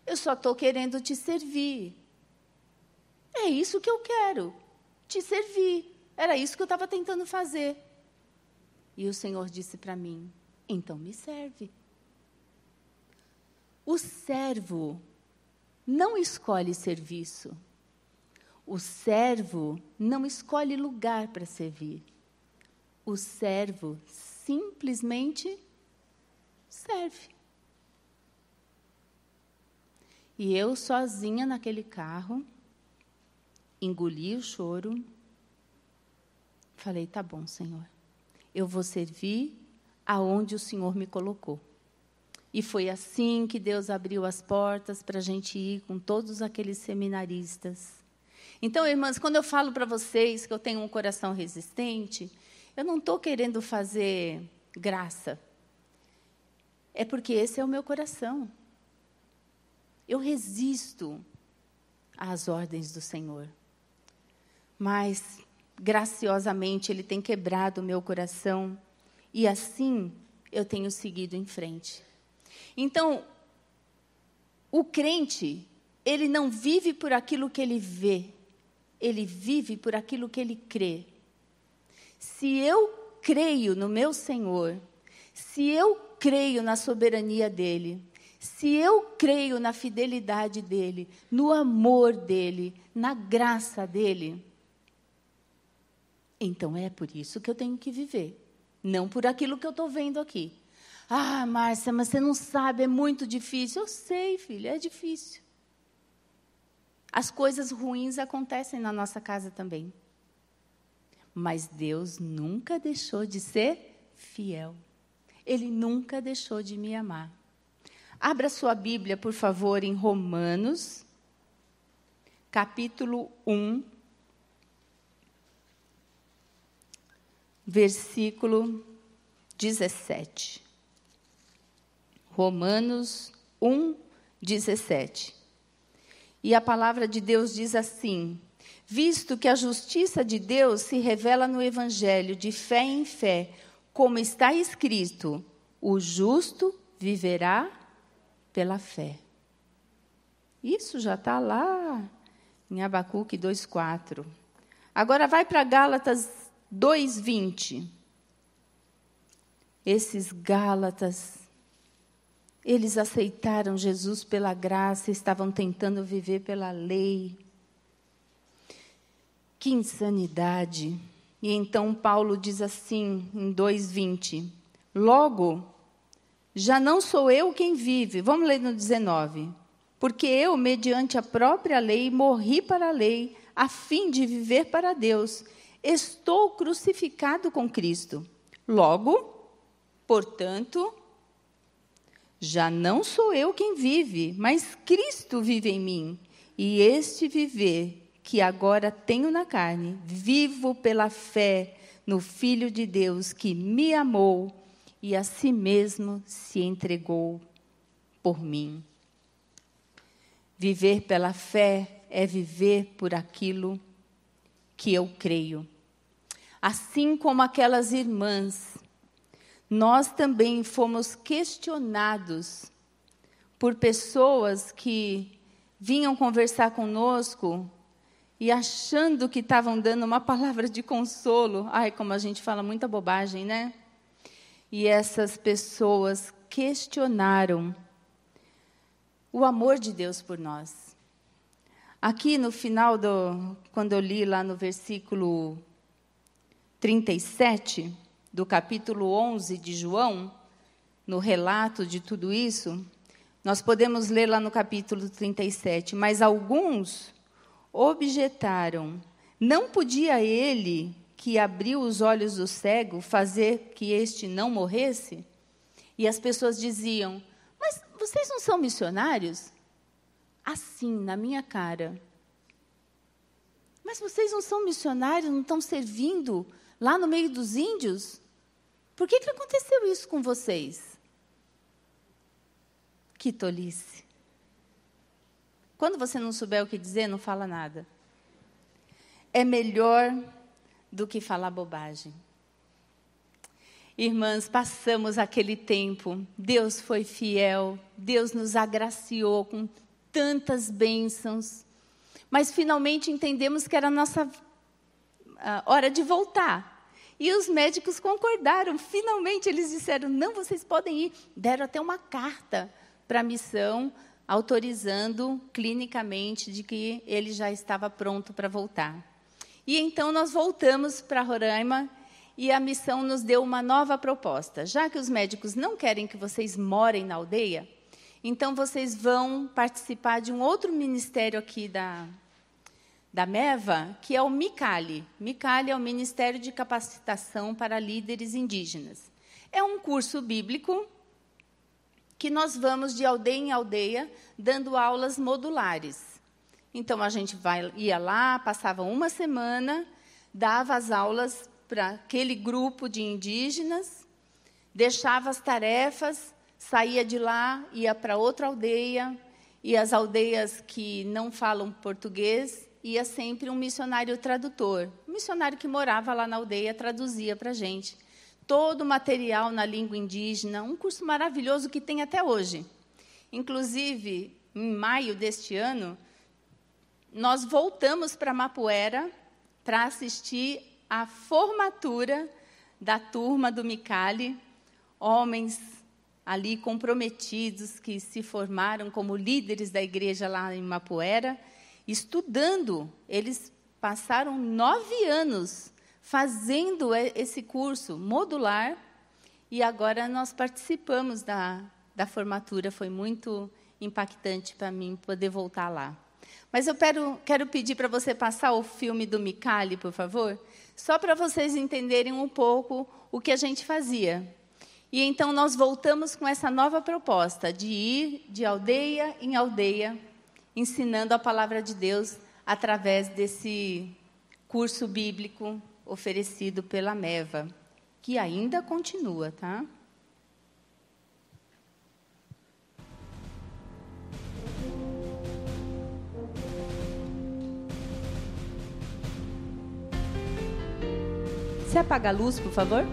eu só estou querendo te servir. É isso que eu quero te servir. Era isso que eu estava tentando fazer. E o Senhor disse para mim: então me serve. O servo não escolhe serviço. O servo não escolhe lugar para servir. O servo simplesmente serve. E eu sozinha naquele carro, engoli o choro, falei: tá bom, Senhor, eu vou servir aonde o Senhor me colocou. E foi assim que Deus abriu as portas para a gente ir com todos aqueles seminaristas. Então, irmãs, quando eu falo para vocês que eu tenho um coração resistente, eu não estou querendo fazer graça. É porque esse é o meu coração. Eu resisto às ordens do Senhor. Mas, graciosamente, Ele tem quebrado o meu coração. E assim eu tenho seguido em frente. Então, o crente, ele não vive por aquilo que ele vê, ele vive por aquilo que ele crê. Se eu creio no meu Senhor, se eu creio na soberania dele, se eu creio na fidelidade dele, no amor dele, na graça dele, então é por isso que eu tenho que viver, não por aquilo que eu estou vendo aqui. Ah, Márcia, mas você não sabe, é muito difícil. Eu sei, filha, é difícil. As coisas ruins acontecem na nossa casa também. Mas Deus nunca deixou de ser fiel. Ele nunca deixou de me amar. Abra sua Bíblia, por favor, em Romanos, capítulo 1, versículo 17. Romanos 1, 17. E a palavra de Deus diz assim: Visto que a justiça de Deus se revela no Evangelho de fé em fé, como está escrito: o justo viverá pela fé. Isso já está lá em Abacuque 2,4. Agora vai para Gálatas 2,20. Esses Gálatas eles aceitaram Jesus pela graça, estavam tentando viver pela lei. Que insanidade! E então Paulo diz assim, em 2,20: Logo, já não sou eu quem vive. Vamos ler no 19. Porque eu, mediante a própria lei, morri para a lei, a fim de viver para Deus. Estou crucificado com Cristo. Logo, portanto, já não sou eu quem vive, mas Cristo vive em mim. E este viver que agora tenho na carne, vivo pela fé no Filho de Deus que me amou e a si mesmo se entregou por mim. Viver pela fé é viver por aquilo que eu creio. Assim como aquelas irmãs nós também fomos questionados por pessoas que vinham conversar conosco e achando que estavam dando uma palavra de consolo. Ai, como a gente fala muita bobagem, né? E essas pessoas questionaram o amor de Deus por nós. Aqui no final do quando eu li lá no versículo 37, do capítulo 11 de João, no relato de tudo isso, nós podemos ler lá no capítulo 37, mas alguns objetaram: não podia ele, que abriu os olhos do cego, fazer que este não morresse? E as pessoas diziam: Mas vocês não são missionários? Assim, na minha cara. Mas vocês não são missionários, não estão servindo lá no meio dos índios? Por que, que aconteceu isso com vocês? Que tolice. Quando você não souber o que dizer, não fala nada. É melhor do que falar bobagem. Irmãs, passamos aquele tempo, Deus foi fiel, Deus nos agraciou com tantas bênçãos, mas finalmente entendemos que era a nossa a hora de voltar. E os médicos concordaram. Finalmente eles disseram: não, vocês podem ir. Deram até uma carta para a missão autorizando clinicamente de que ele já estava pronto para voltar. E então nós voltamos para Roraima e a missão nos deu uma nova proposta. Já que os médicos não querem que vocês morem na aldeia, então vocês vão participar de um outro ministério aqui da, da MEVA, que é o MICALI. MICALI é o Ministério de Capacitação para Líderes Indígenas. É um curso bíblico que nós vamos de aldeia em aldeia dando aulas modulares. Então a gente vai, ia lá, passava uma semana, dava as aulas para aquele grupo de indígenas, deixava as tarefas, saía de lá, ia para outra aldeia, e as aldeias que não falam português, ia sempre um missionário tradutor. Um missionário que morava lá na aldeia traduzia para a gente. Todo o material na língua indígena, um curso maravilhoso que tem até hoje. Inclusive, em maio deste ano, nós voltamos para Mapuera para assistir à formatura da turma do Micali, homens ali comprometidos que se formaram como líderes da igreja lá em Mapuera estudando. Eles passaram nove anos fazendo esse curso modular e agora nós participamos da, da formatura. Foi muito impactante para mim poder voltar lá. Mas eu quero, quero pedir para você passar o filme do Micali, por favor, só para vocês entenderem um pouco o que a gente fazia. E então nós voltamos com essa nova proposta de ir de aldeia em aldeia ensinando a palavra de Deus através desse curso bíblico oferecido pela Meva, que ainda continua, tá? Apaga a luz, por favor?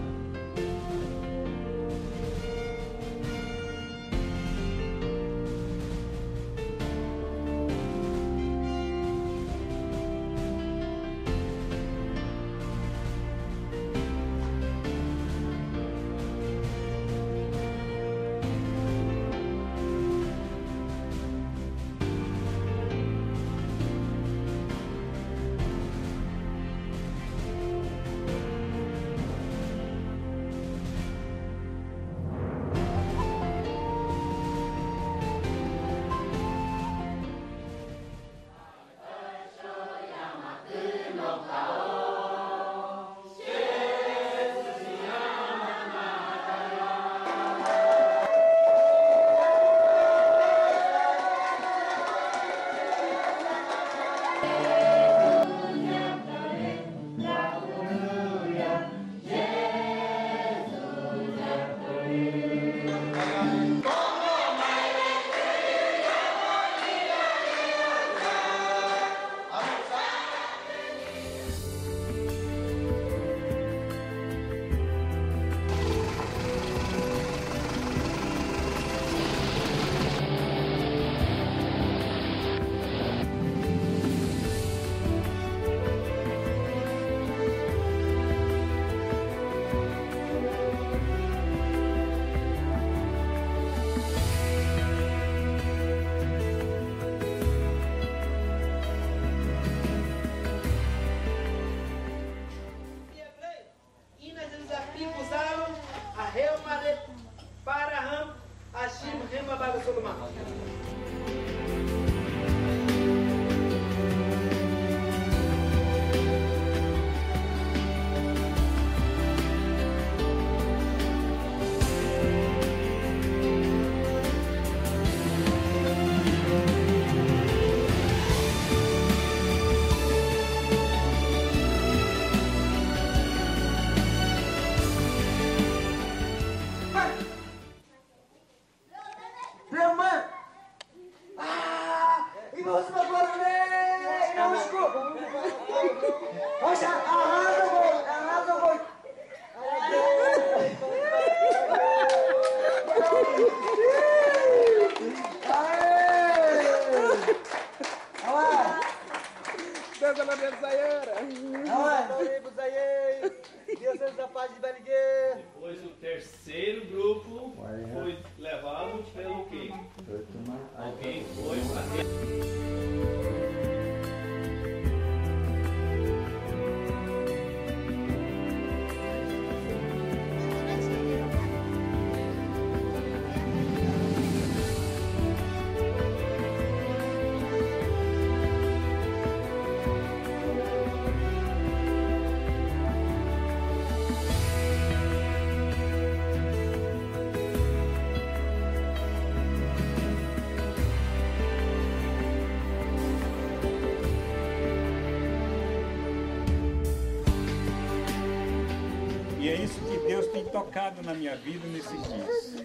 Tocado na minha vida nesses dias.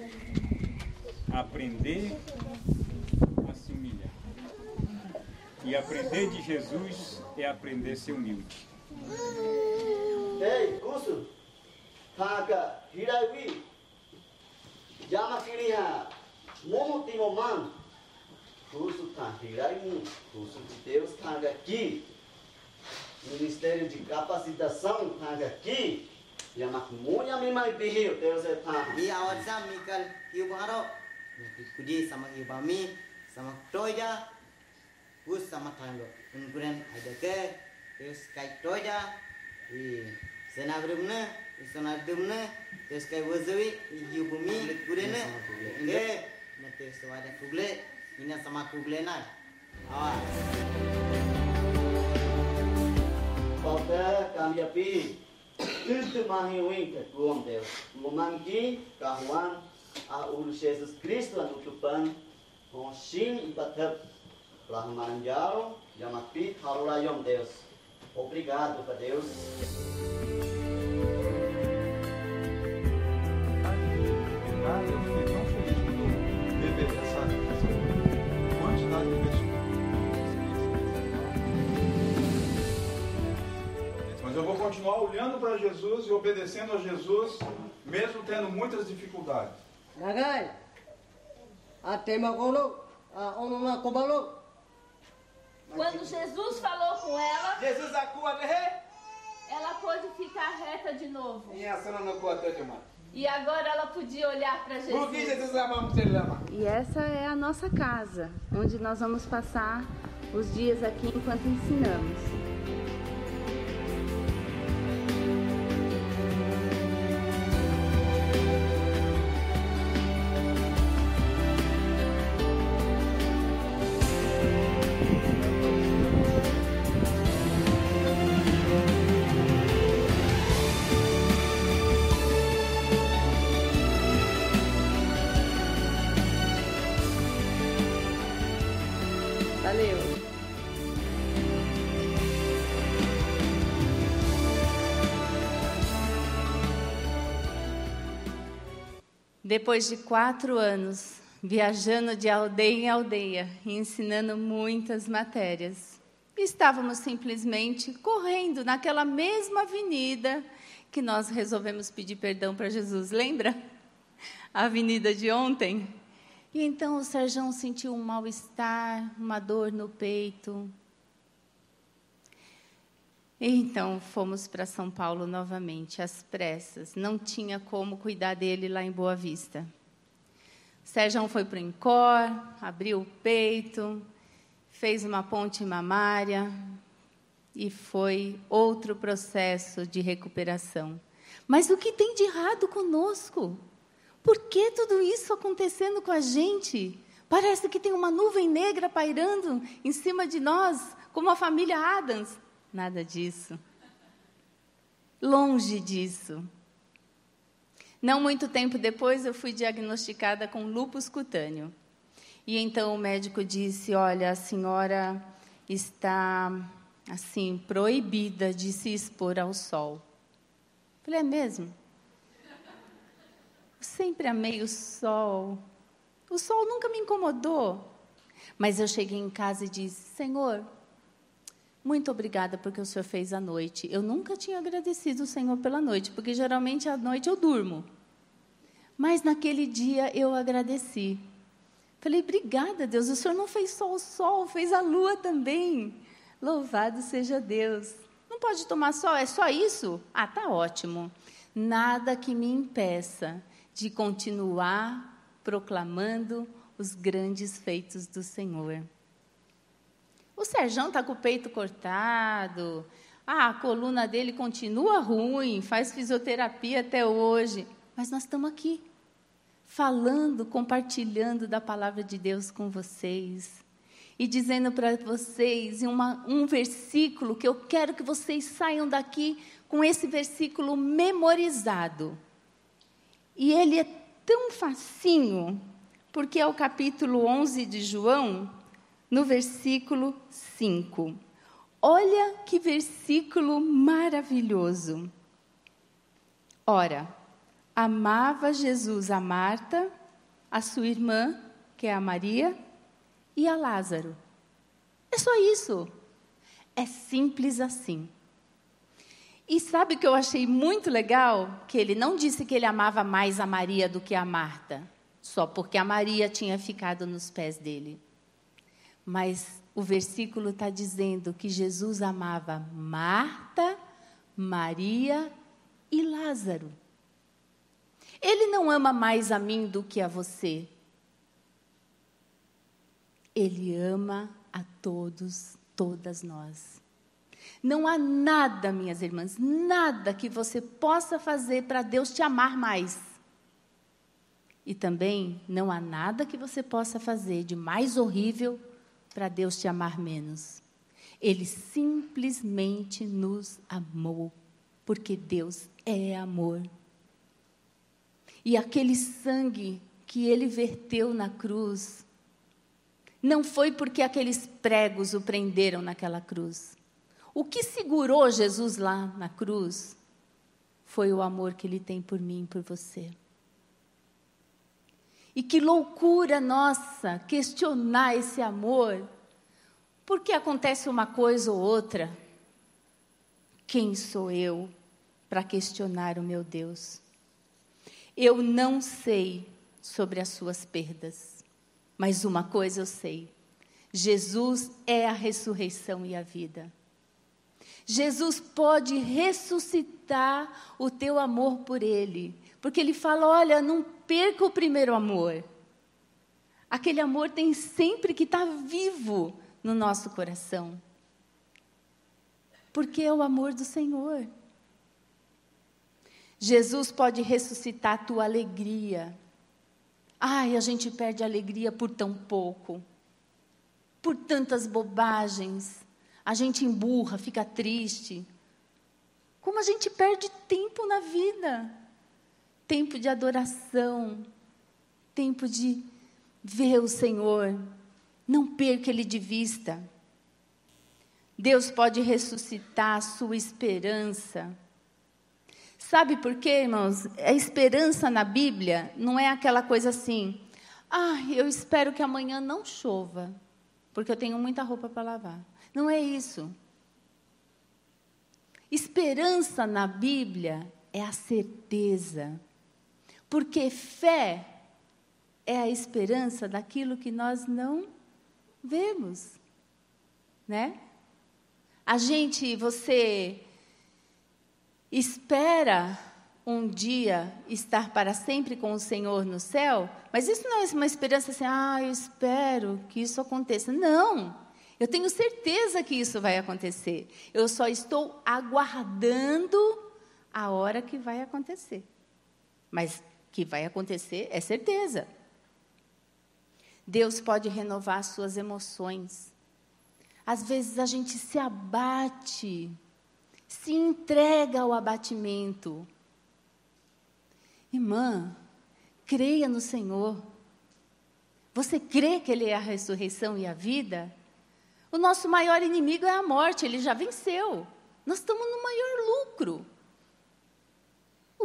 Aprender a se humilhar. E aprender de Jesus é aprender a ser humilde. Ei, Gusu, taga hirawi, jama kiriha, momo timoman, Gusu tá hirawi, Gusu de Deus taga aqui, Ministério de Capacitação taga aqui, tell me my behave. They will say, Paham. Di awal jam mikal ibaro. Kudi sama ibami sama toya. Gus sama tanglo. Unkuran ada ke. Terus kai toya. Di senagrumne. Senadumne. Terus kai wazawi. Ibumi. Kurene. Eh. Nanti sewada kugle. Ina sama kugle nar. Awas. Oke, kami api. Mahi winka kuam Deus. Lumangi kahuan a ulu Jesus Cristo anu tupan. Com shin e batap. Rahmanjaro, Yamapi, Harulayom Deus. Obrigado para Deus. Continuar olhando para Jesus e obedecendo a Jesus, mesmo tendo muitas dificuldades. Quando Jesus falou com ela, Jesus acua né? ela pôde ficar reta de novo. E agora ela podia olhar para Jesus. E essa é a nossa casa, onde nós vamos passar os dias aqui enquanto ensinamos. Depois de quatro anos viajando de aldeia em aldeia e ensinando muitas matérias, estávamos simplesmente correndo naquela mesma avenida que nós resolvemos pedir perdão para Jesus, lembra? A avenida de ontem. E então o Serjão sentiu um mal-estar, uma dor no peito. Então fomos para São Paulo novamente, às pressas. Não tinha como cuidar dele lá em Boa Vista. Sérgio foi para o Incor, abriu o peito, fez uma ponte mamária e foi outro processo de recuperação. Mas o que tem de errado conosco? Por que tudo isso acontecendo com a gente? Parece que tem uma nuvem negra pairando em cima de nós, como a família Adams. Nada disso. Longe disso. Não muito tempo depois, eu fui diagnosticada com lúpus cutâneo. E então o médico disse: Olha, a senhora está, assim, proibida de se expor ao sol. Falei: É mesmo? Eu sempre amei o sol. O sol nunca me incomodou. Mas eu cheguei em casa e disse: Senhor, muito obrigada porque o Senhor fez a noite. Eu nunca tinha agradecido o Senhor pela noite, porque geralmente à noite eu durmo. Mas naquele dia eu agradeci. Falei, obrigada, Deus, o Senhor não fez só o sol, fez a lua também. Louvado seja Deus. Não pode tomar só, é só isso? Ah, tá ótimo. Nada que me impeça de continuar proclamando os grandes feitos do Senhor. O Serjão está com o peito cortado, ah, a coluna dele continua ruim, faz fisioterapia até hoje, mas nós estamos aqui, falando, compartilhando da palavra de Deus com vocês. E dizendo para vocês uma, um versículo que eu quero que vocês saiam daqui com esse versículo memorizado. E ele é tão facinho, porque é o capítulo 11 de João, no versículo 5. Olha que versículo maravilhoso. Ora, amava Jesus a Marta, a sua irmã, que é a Maria, e a Lázaro. É só isso. É simples assim. E sabe o que eu achei muito legal? Que ele não disse que ele amava mais a Maria do que a Marta, só porque a Maria tinha ficado nos pés dele. Mas o versículo está dizendo que Jesus amava Marta, Maria e Lázaro. Ele não ama mais a mim do que a você. Ele ama a todos, todas nós. Não há nada, minhas irmãs, nada que você possa fazer para Deus te amar mais. E também não há nada que você possa fazer de mais horrível para Deus te amar menos. Ele simplesmente nos amou, porque Deus é amor. E aquele sangue que ele verteu na cruz não foi porque aqueles pregos o prenderam naquela cruz. O que segurou Jesus lá na cruz foi o amor que ele tem por mim e por você. E que loucura nossa questionar esse amor, porque acontece uma coisa ou outra. Quem sou eu para questionar o meu Deus? Eu não sei sobre as suas perdas. Mas uma coisa eu sei: Jesus é a ressurreição e a vida. Jesus pode ressuscitar o teu amor por Ele, porque Ele fala: olha, não perca o primeiro amor. Aquele amor tem sempre que estar vivo no nosso coração, porque é o amor do Senhor. Jesus pode ressuscitar a tua alegria, Ai, a gente perde a alegria por tão pouco, por tantas bobagens. A gente emburra, fica triste. Como a gente perde tempo na vida tempo de adoração, tempo de ver o Senhor. Não perca Ele de vista. Deus pode ressuscitar a sua esperança Sabe por quê, irmãos? A esperança na Bíblia não é aquela coisa assim. Ah, eu espero que amanhã não chova, porque eu tenho muita roupa para lavar. Não é isso. Esperança na Bíblia é a certeza. Porque fé é a esperança daquilo que nós não vemos, né? A gente, você espera um dia estar para sempre com o Senhor no céu, mas isso não é uma esperança assim, ah, eu espero que isso aconteça. Não, eu tenho certeza que isso vai acontecer. Eu só estou aguardando a hora que vai acontecer. Mas que vai acontecer é certeza. Deus pode renovar suas emoções. Às vezes a gente se abate se entrega ao abatimento. Irmã, creia no Senhor. Você crê que Ele é a ressurreição e a vida? O nosso maior inimigo é a morte, ele já venceu. Nós estamos no maior lucro.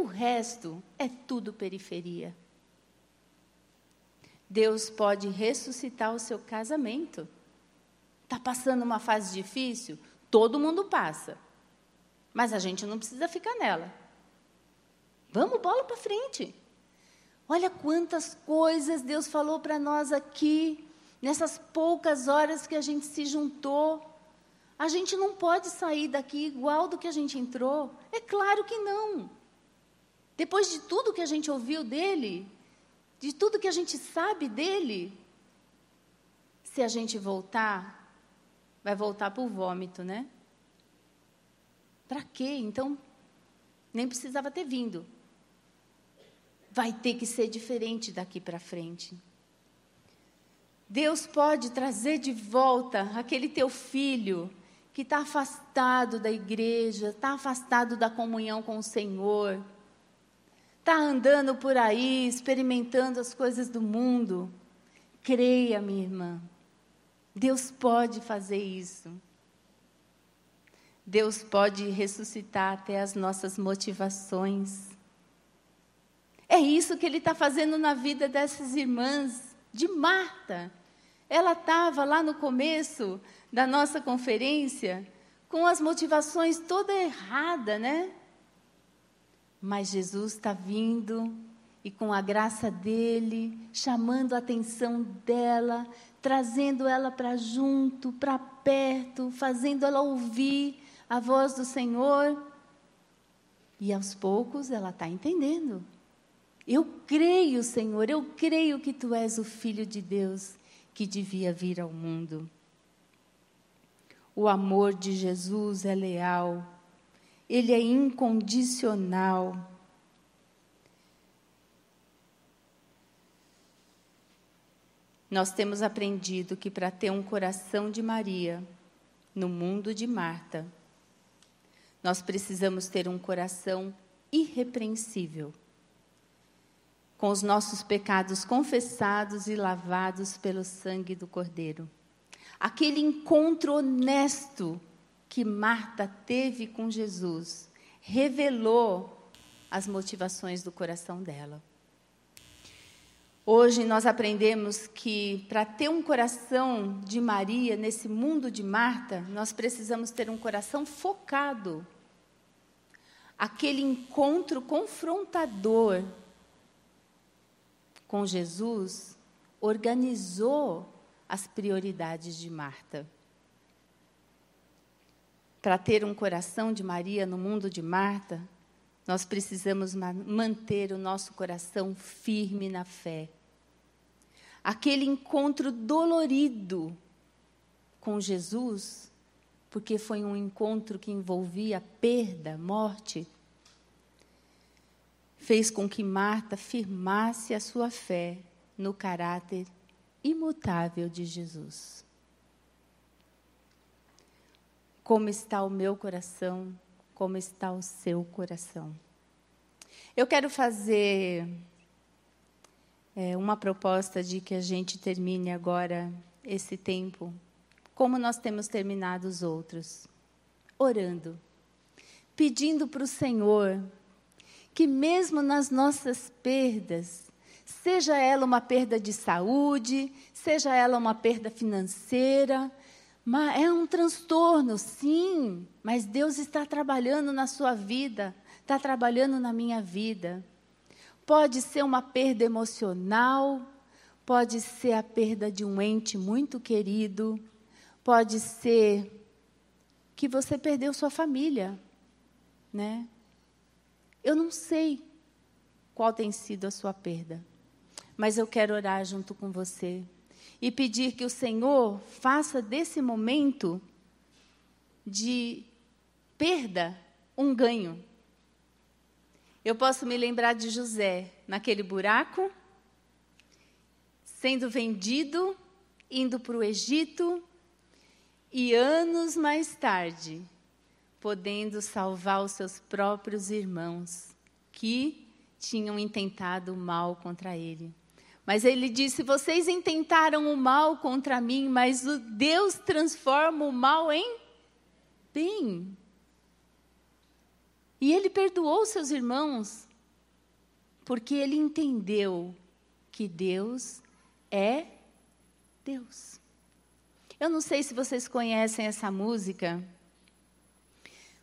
O resto é tudo periferia. Deus pode ressuscitar o seu casamento. Está passando uma fase difícil? Todo mundo passa. Mas a gente não precisa ficar nela. Vamos, bola para frente. Olha quantas coisas Deus falou para nós aqui, nessas poucas horas que a gente se juntou. A gente não pode sair daqui igual do que a gente entrou. É claro que não. Depois de tudo que a gente ouviu dele, de tudo que a gente sabe dele, se a gente voltar, vai voltar para o vômito, né? Para quê? Então, nem precisava ter vindo. Vai ter que ser diferente daqui para frente. Deus pode trazer de volta aquele teu filho que está afastado da igreja, está afastado da comunhão com o Senhor, está andando por aí, experimentando as coisas do mundo. Creia, minha irmã, Deus pode fazer isso. Deus pode ressuscitar até as nossas motivações. É isso que Ele está fazendo na vida dessas irmãs, de Marta. Ela estava lá no começo da nossa conferência com as motivações toda errada, né? Mas Jesus está vindo e com a graça dele, chamando a atenção dela, trazendo ela para junto, para perto, fazendo ela ouvir a voz do Senhor. E aos poucos ela está entendendo. Eu creio, Senhor, eu creio que tu és o Filho de Deus que devia vir ao mundo. O amor de Jesus é leal, ele é incondicional. Nós temos aprendido que para ter um coração de Maria no mundo de Marta, nós precisamos ter um coração irrepreensível, com os nossos pecados confessados e lavados pelo sangue do Cordeiro. Aquele encontro honesto que Marta teve com Jesus revelou as motivações do coração dela. Hoje nós aprendemos que para ter um coração de Maria nesse mundo de Marta, nós precisamos ter um coração focado. Aquele encontro confrontador com Jesus organizou as prioridades de Marta. Para ter um coração de Maria no mundo de Marta, nós precisamos manter o nosso coração firme na fé. Aquele encontro dolorido com Jesus, porque foi um encontro que envolvia perda, morte, fez com que Marta firmasse a sua fé no caráter imutável de Jesus. Como está o meu coração como está o seu coração. Eu quero fazer é, uma proposta de que a gente termine agora esse tempo, como nós temos terminado os outros, orando, pedindo para o Senhor que, mesmo nas nossas perdas, seja ela uma perda de saúde, seja ela uma perda financeira, é um transtorno, sim, mas Deus está trabalhando na sua vida, está trabalhando na minha vida. Pode ser uma perda emocional, pode ser a perda de um ente muito querido, pode ser que você perdeu sua família, né? Eu não sei qual tem sido a sua perda, mas eu quero orar junto com você e pedir que o Senhor faça desse momento de perda um ganho. Eu posso me lembrar de José naquele buraco, sendo vendido, indo para o Egito, e anos mais tarde, podendo salvar os seus próprios irmãos que tinham intentado mal contra ele. Mas ele disse: Vocês intentaram o mal contra mim, mas o Deus transforma o mal em bem. E ele perdoou seus irmãos, porque ele entendeu que Deus é Deus. Eu não sei se vocês conhecem essa música,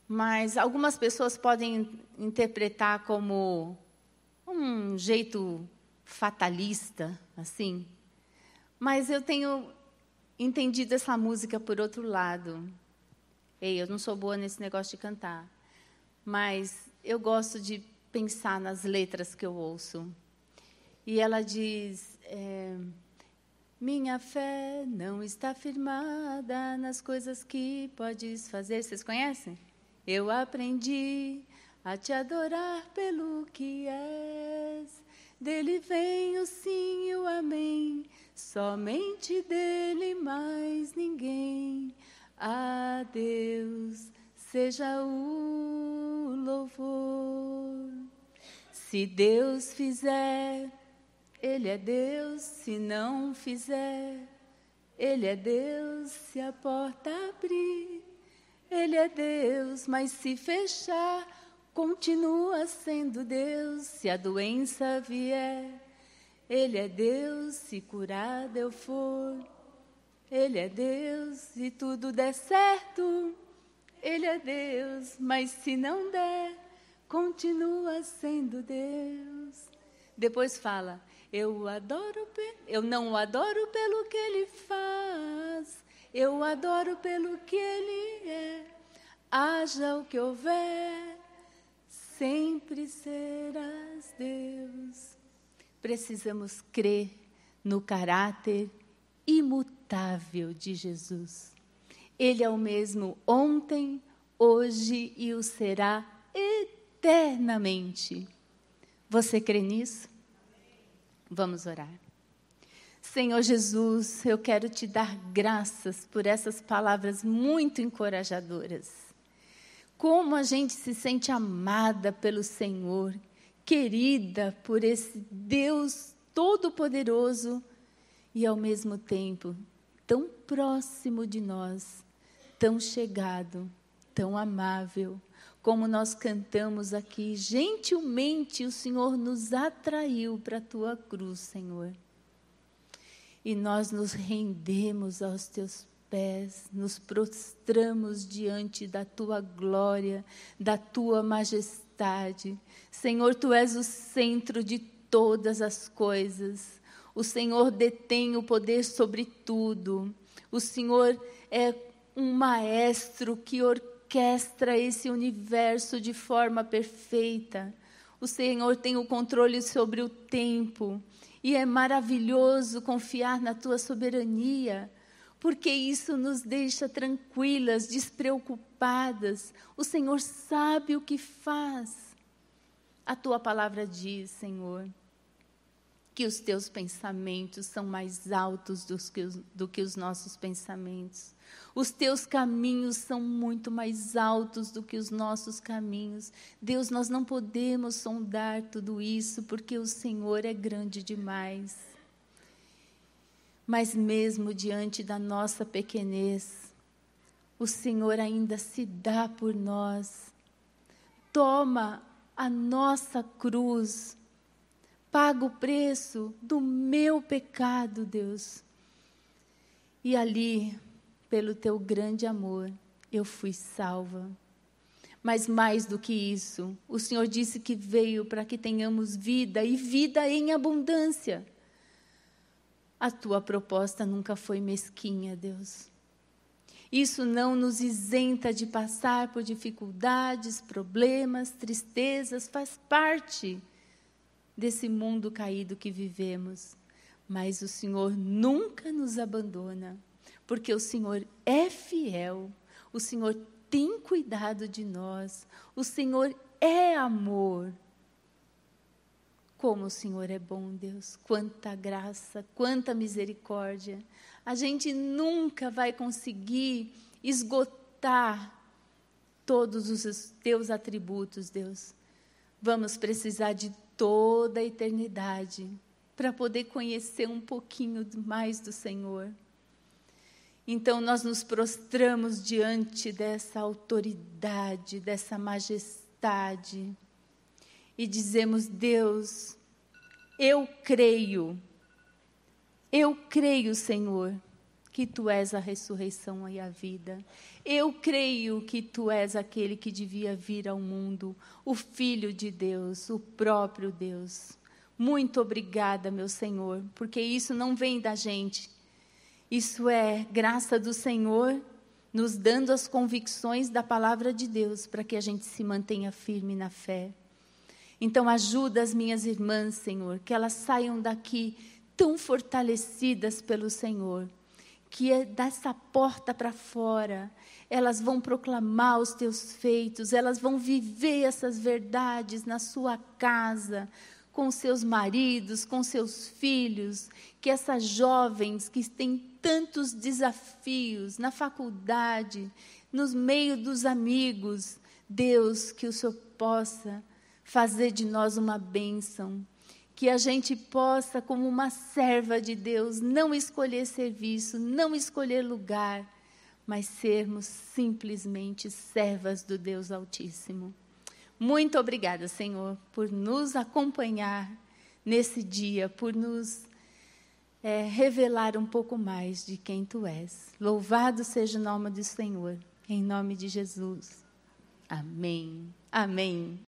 mas algumas pessoas podem interpretar como um jeito fatalista, assim. Mas eu tenho entendido essa música por outro lado. Ei, eu não sou boa nesse negócio de cantar, mas eu gosto de pensar nas letras que eu ouço. E ela diz: é, Minha fé não está firmada nas coisas que podes fazer. Vocês conhecem? Eu aprendi a te adorar pelo que és. Dele vem o sim e o amém, somente dele mais ninguém. A Deus seja o louvor. Se Deus fizer, Ele é Deus. Se não fizer, Ele é Deus. Se a porta abrir, Ele é Deus. Mas se fechar, continua sendo Deus. Se a doença vier, Ele é Deus. Se curado eu for, Ele é Deus. Se tudo der certo, Ele é Deus. Mas se não der, continua sendo Deus. Depois fala, eu adoro, eu não o adoro pelo que ele faz, eu o adoro pelo que ele é. Haja o que houver, sempre serás Deus. Precisamos crer no caráter imutável de Jesus. Ele é o mesmo ontem, hoje e o será eternamente. Você crê nisso? Vamos orar. Senhor Jesus, eu quero te dar graças por essas palavras muito encorajadoras. Como a gente se sente amada pelo Senhor, querida por esse Deus Todo-Poderoso e, ao mesmo tempo, tão próximo de nós, tão chegado, tão amável. Como nós cantamos aqui, gentilmente o Senhor nos atraiu para a tua cruz, Senhor. E nós nos rendemos aos teus pés, nos prostramos diante da tua glória, da tua majestade. Senhor, tu és o centro de todas as coisas. O Senhor detém o poder sobre tudo. O Senhor é um maestro que orquestra esse universo de forma perfeita. O Senhor tem o controle sobre o tempo. E é maravilhoso confiar na tua soberania, porque isso nos deixa tranquilas, despreocupadas. O Senhor sabe o que faz. A tua palavra diz, Senhor, que os teus pensamentos são mais altos do que os, do que os nossos pensamentos. Os teus caminhos são muito mais altos do que os nossos caminhos. Deus, nós não podemos sondar tudo isso porque o Senhor é grande demais. Mas mesmo diante da nossa pequenez, o Senhor ainda se dá por nós. Toma a nossa cruz, paga o preço do meu pecado, Deus. E ali, pelo teu grande amor, eu fui salva. Mas mais do que isso, o Senhor disse que veio para que tenhamos vida e vida em abundância. A tua proposta nunca foi mesquinha, Deus. Isso não nos isenta de passar por dificuldades, problemas, tristezas, faz parte desse mundo caído que vivemos. Mas o Senhor nunca nos abandona porque o Senhor é fiel, o Senhor tem cuidado de nós, o Senhor é amor. Como o Senhor é bom, Deus, quanta graça, quanta misericórdia. A gente nunca vai conseguir esgotar todos os teus atributos, Deus. Vamos precisar de toda a eternidade para poder conhecer um pouquinho mais do Senhor. Então nós nos prostramos diante dessa autoridade, dessa majestade e dizemos: Deus, eu creio, eu creio, Senhor, que tu és a ressurreição e a vida. Eu creio que tu és aquele que devia vir ao mundo, o Filho de Deus, o próprio Deus. Muito obrigada, meu Senhor, porque isso não vem da gente, isso é graça do Senhor nos dando as convicções da palavra de Deus para que a gente se mantenha firme na fé. Então, ajuda as minhas irmãs, Senhor, que elas saiam daqui tão fortalecidas pelo Senhor, que é dessa porta para fora, elas vão proclamar os teus feitos, elas vão viver essas verdades na sua casa, com seus maridos, com seus filhos, que essas jovens que têm tantos desafios na faculdade, nos meio dos amigos, Deus, que o Senhor possa fazer de nós uma bênção, que a gente possa, como uma serva de Deus, não escolher serviço, não escolher lugar, mas sermos simplesmente servas do Deus Altíssimo. Muito obrigada, Senhor, por nos acompanhar nesse dia, por nos é, revelar um pouco mais de quem Tu és. Louvado seja o nome do Senhor, em nome de Jesus. Amém. Amém.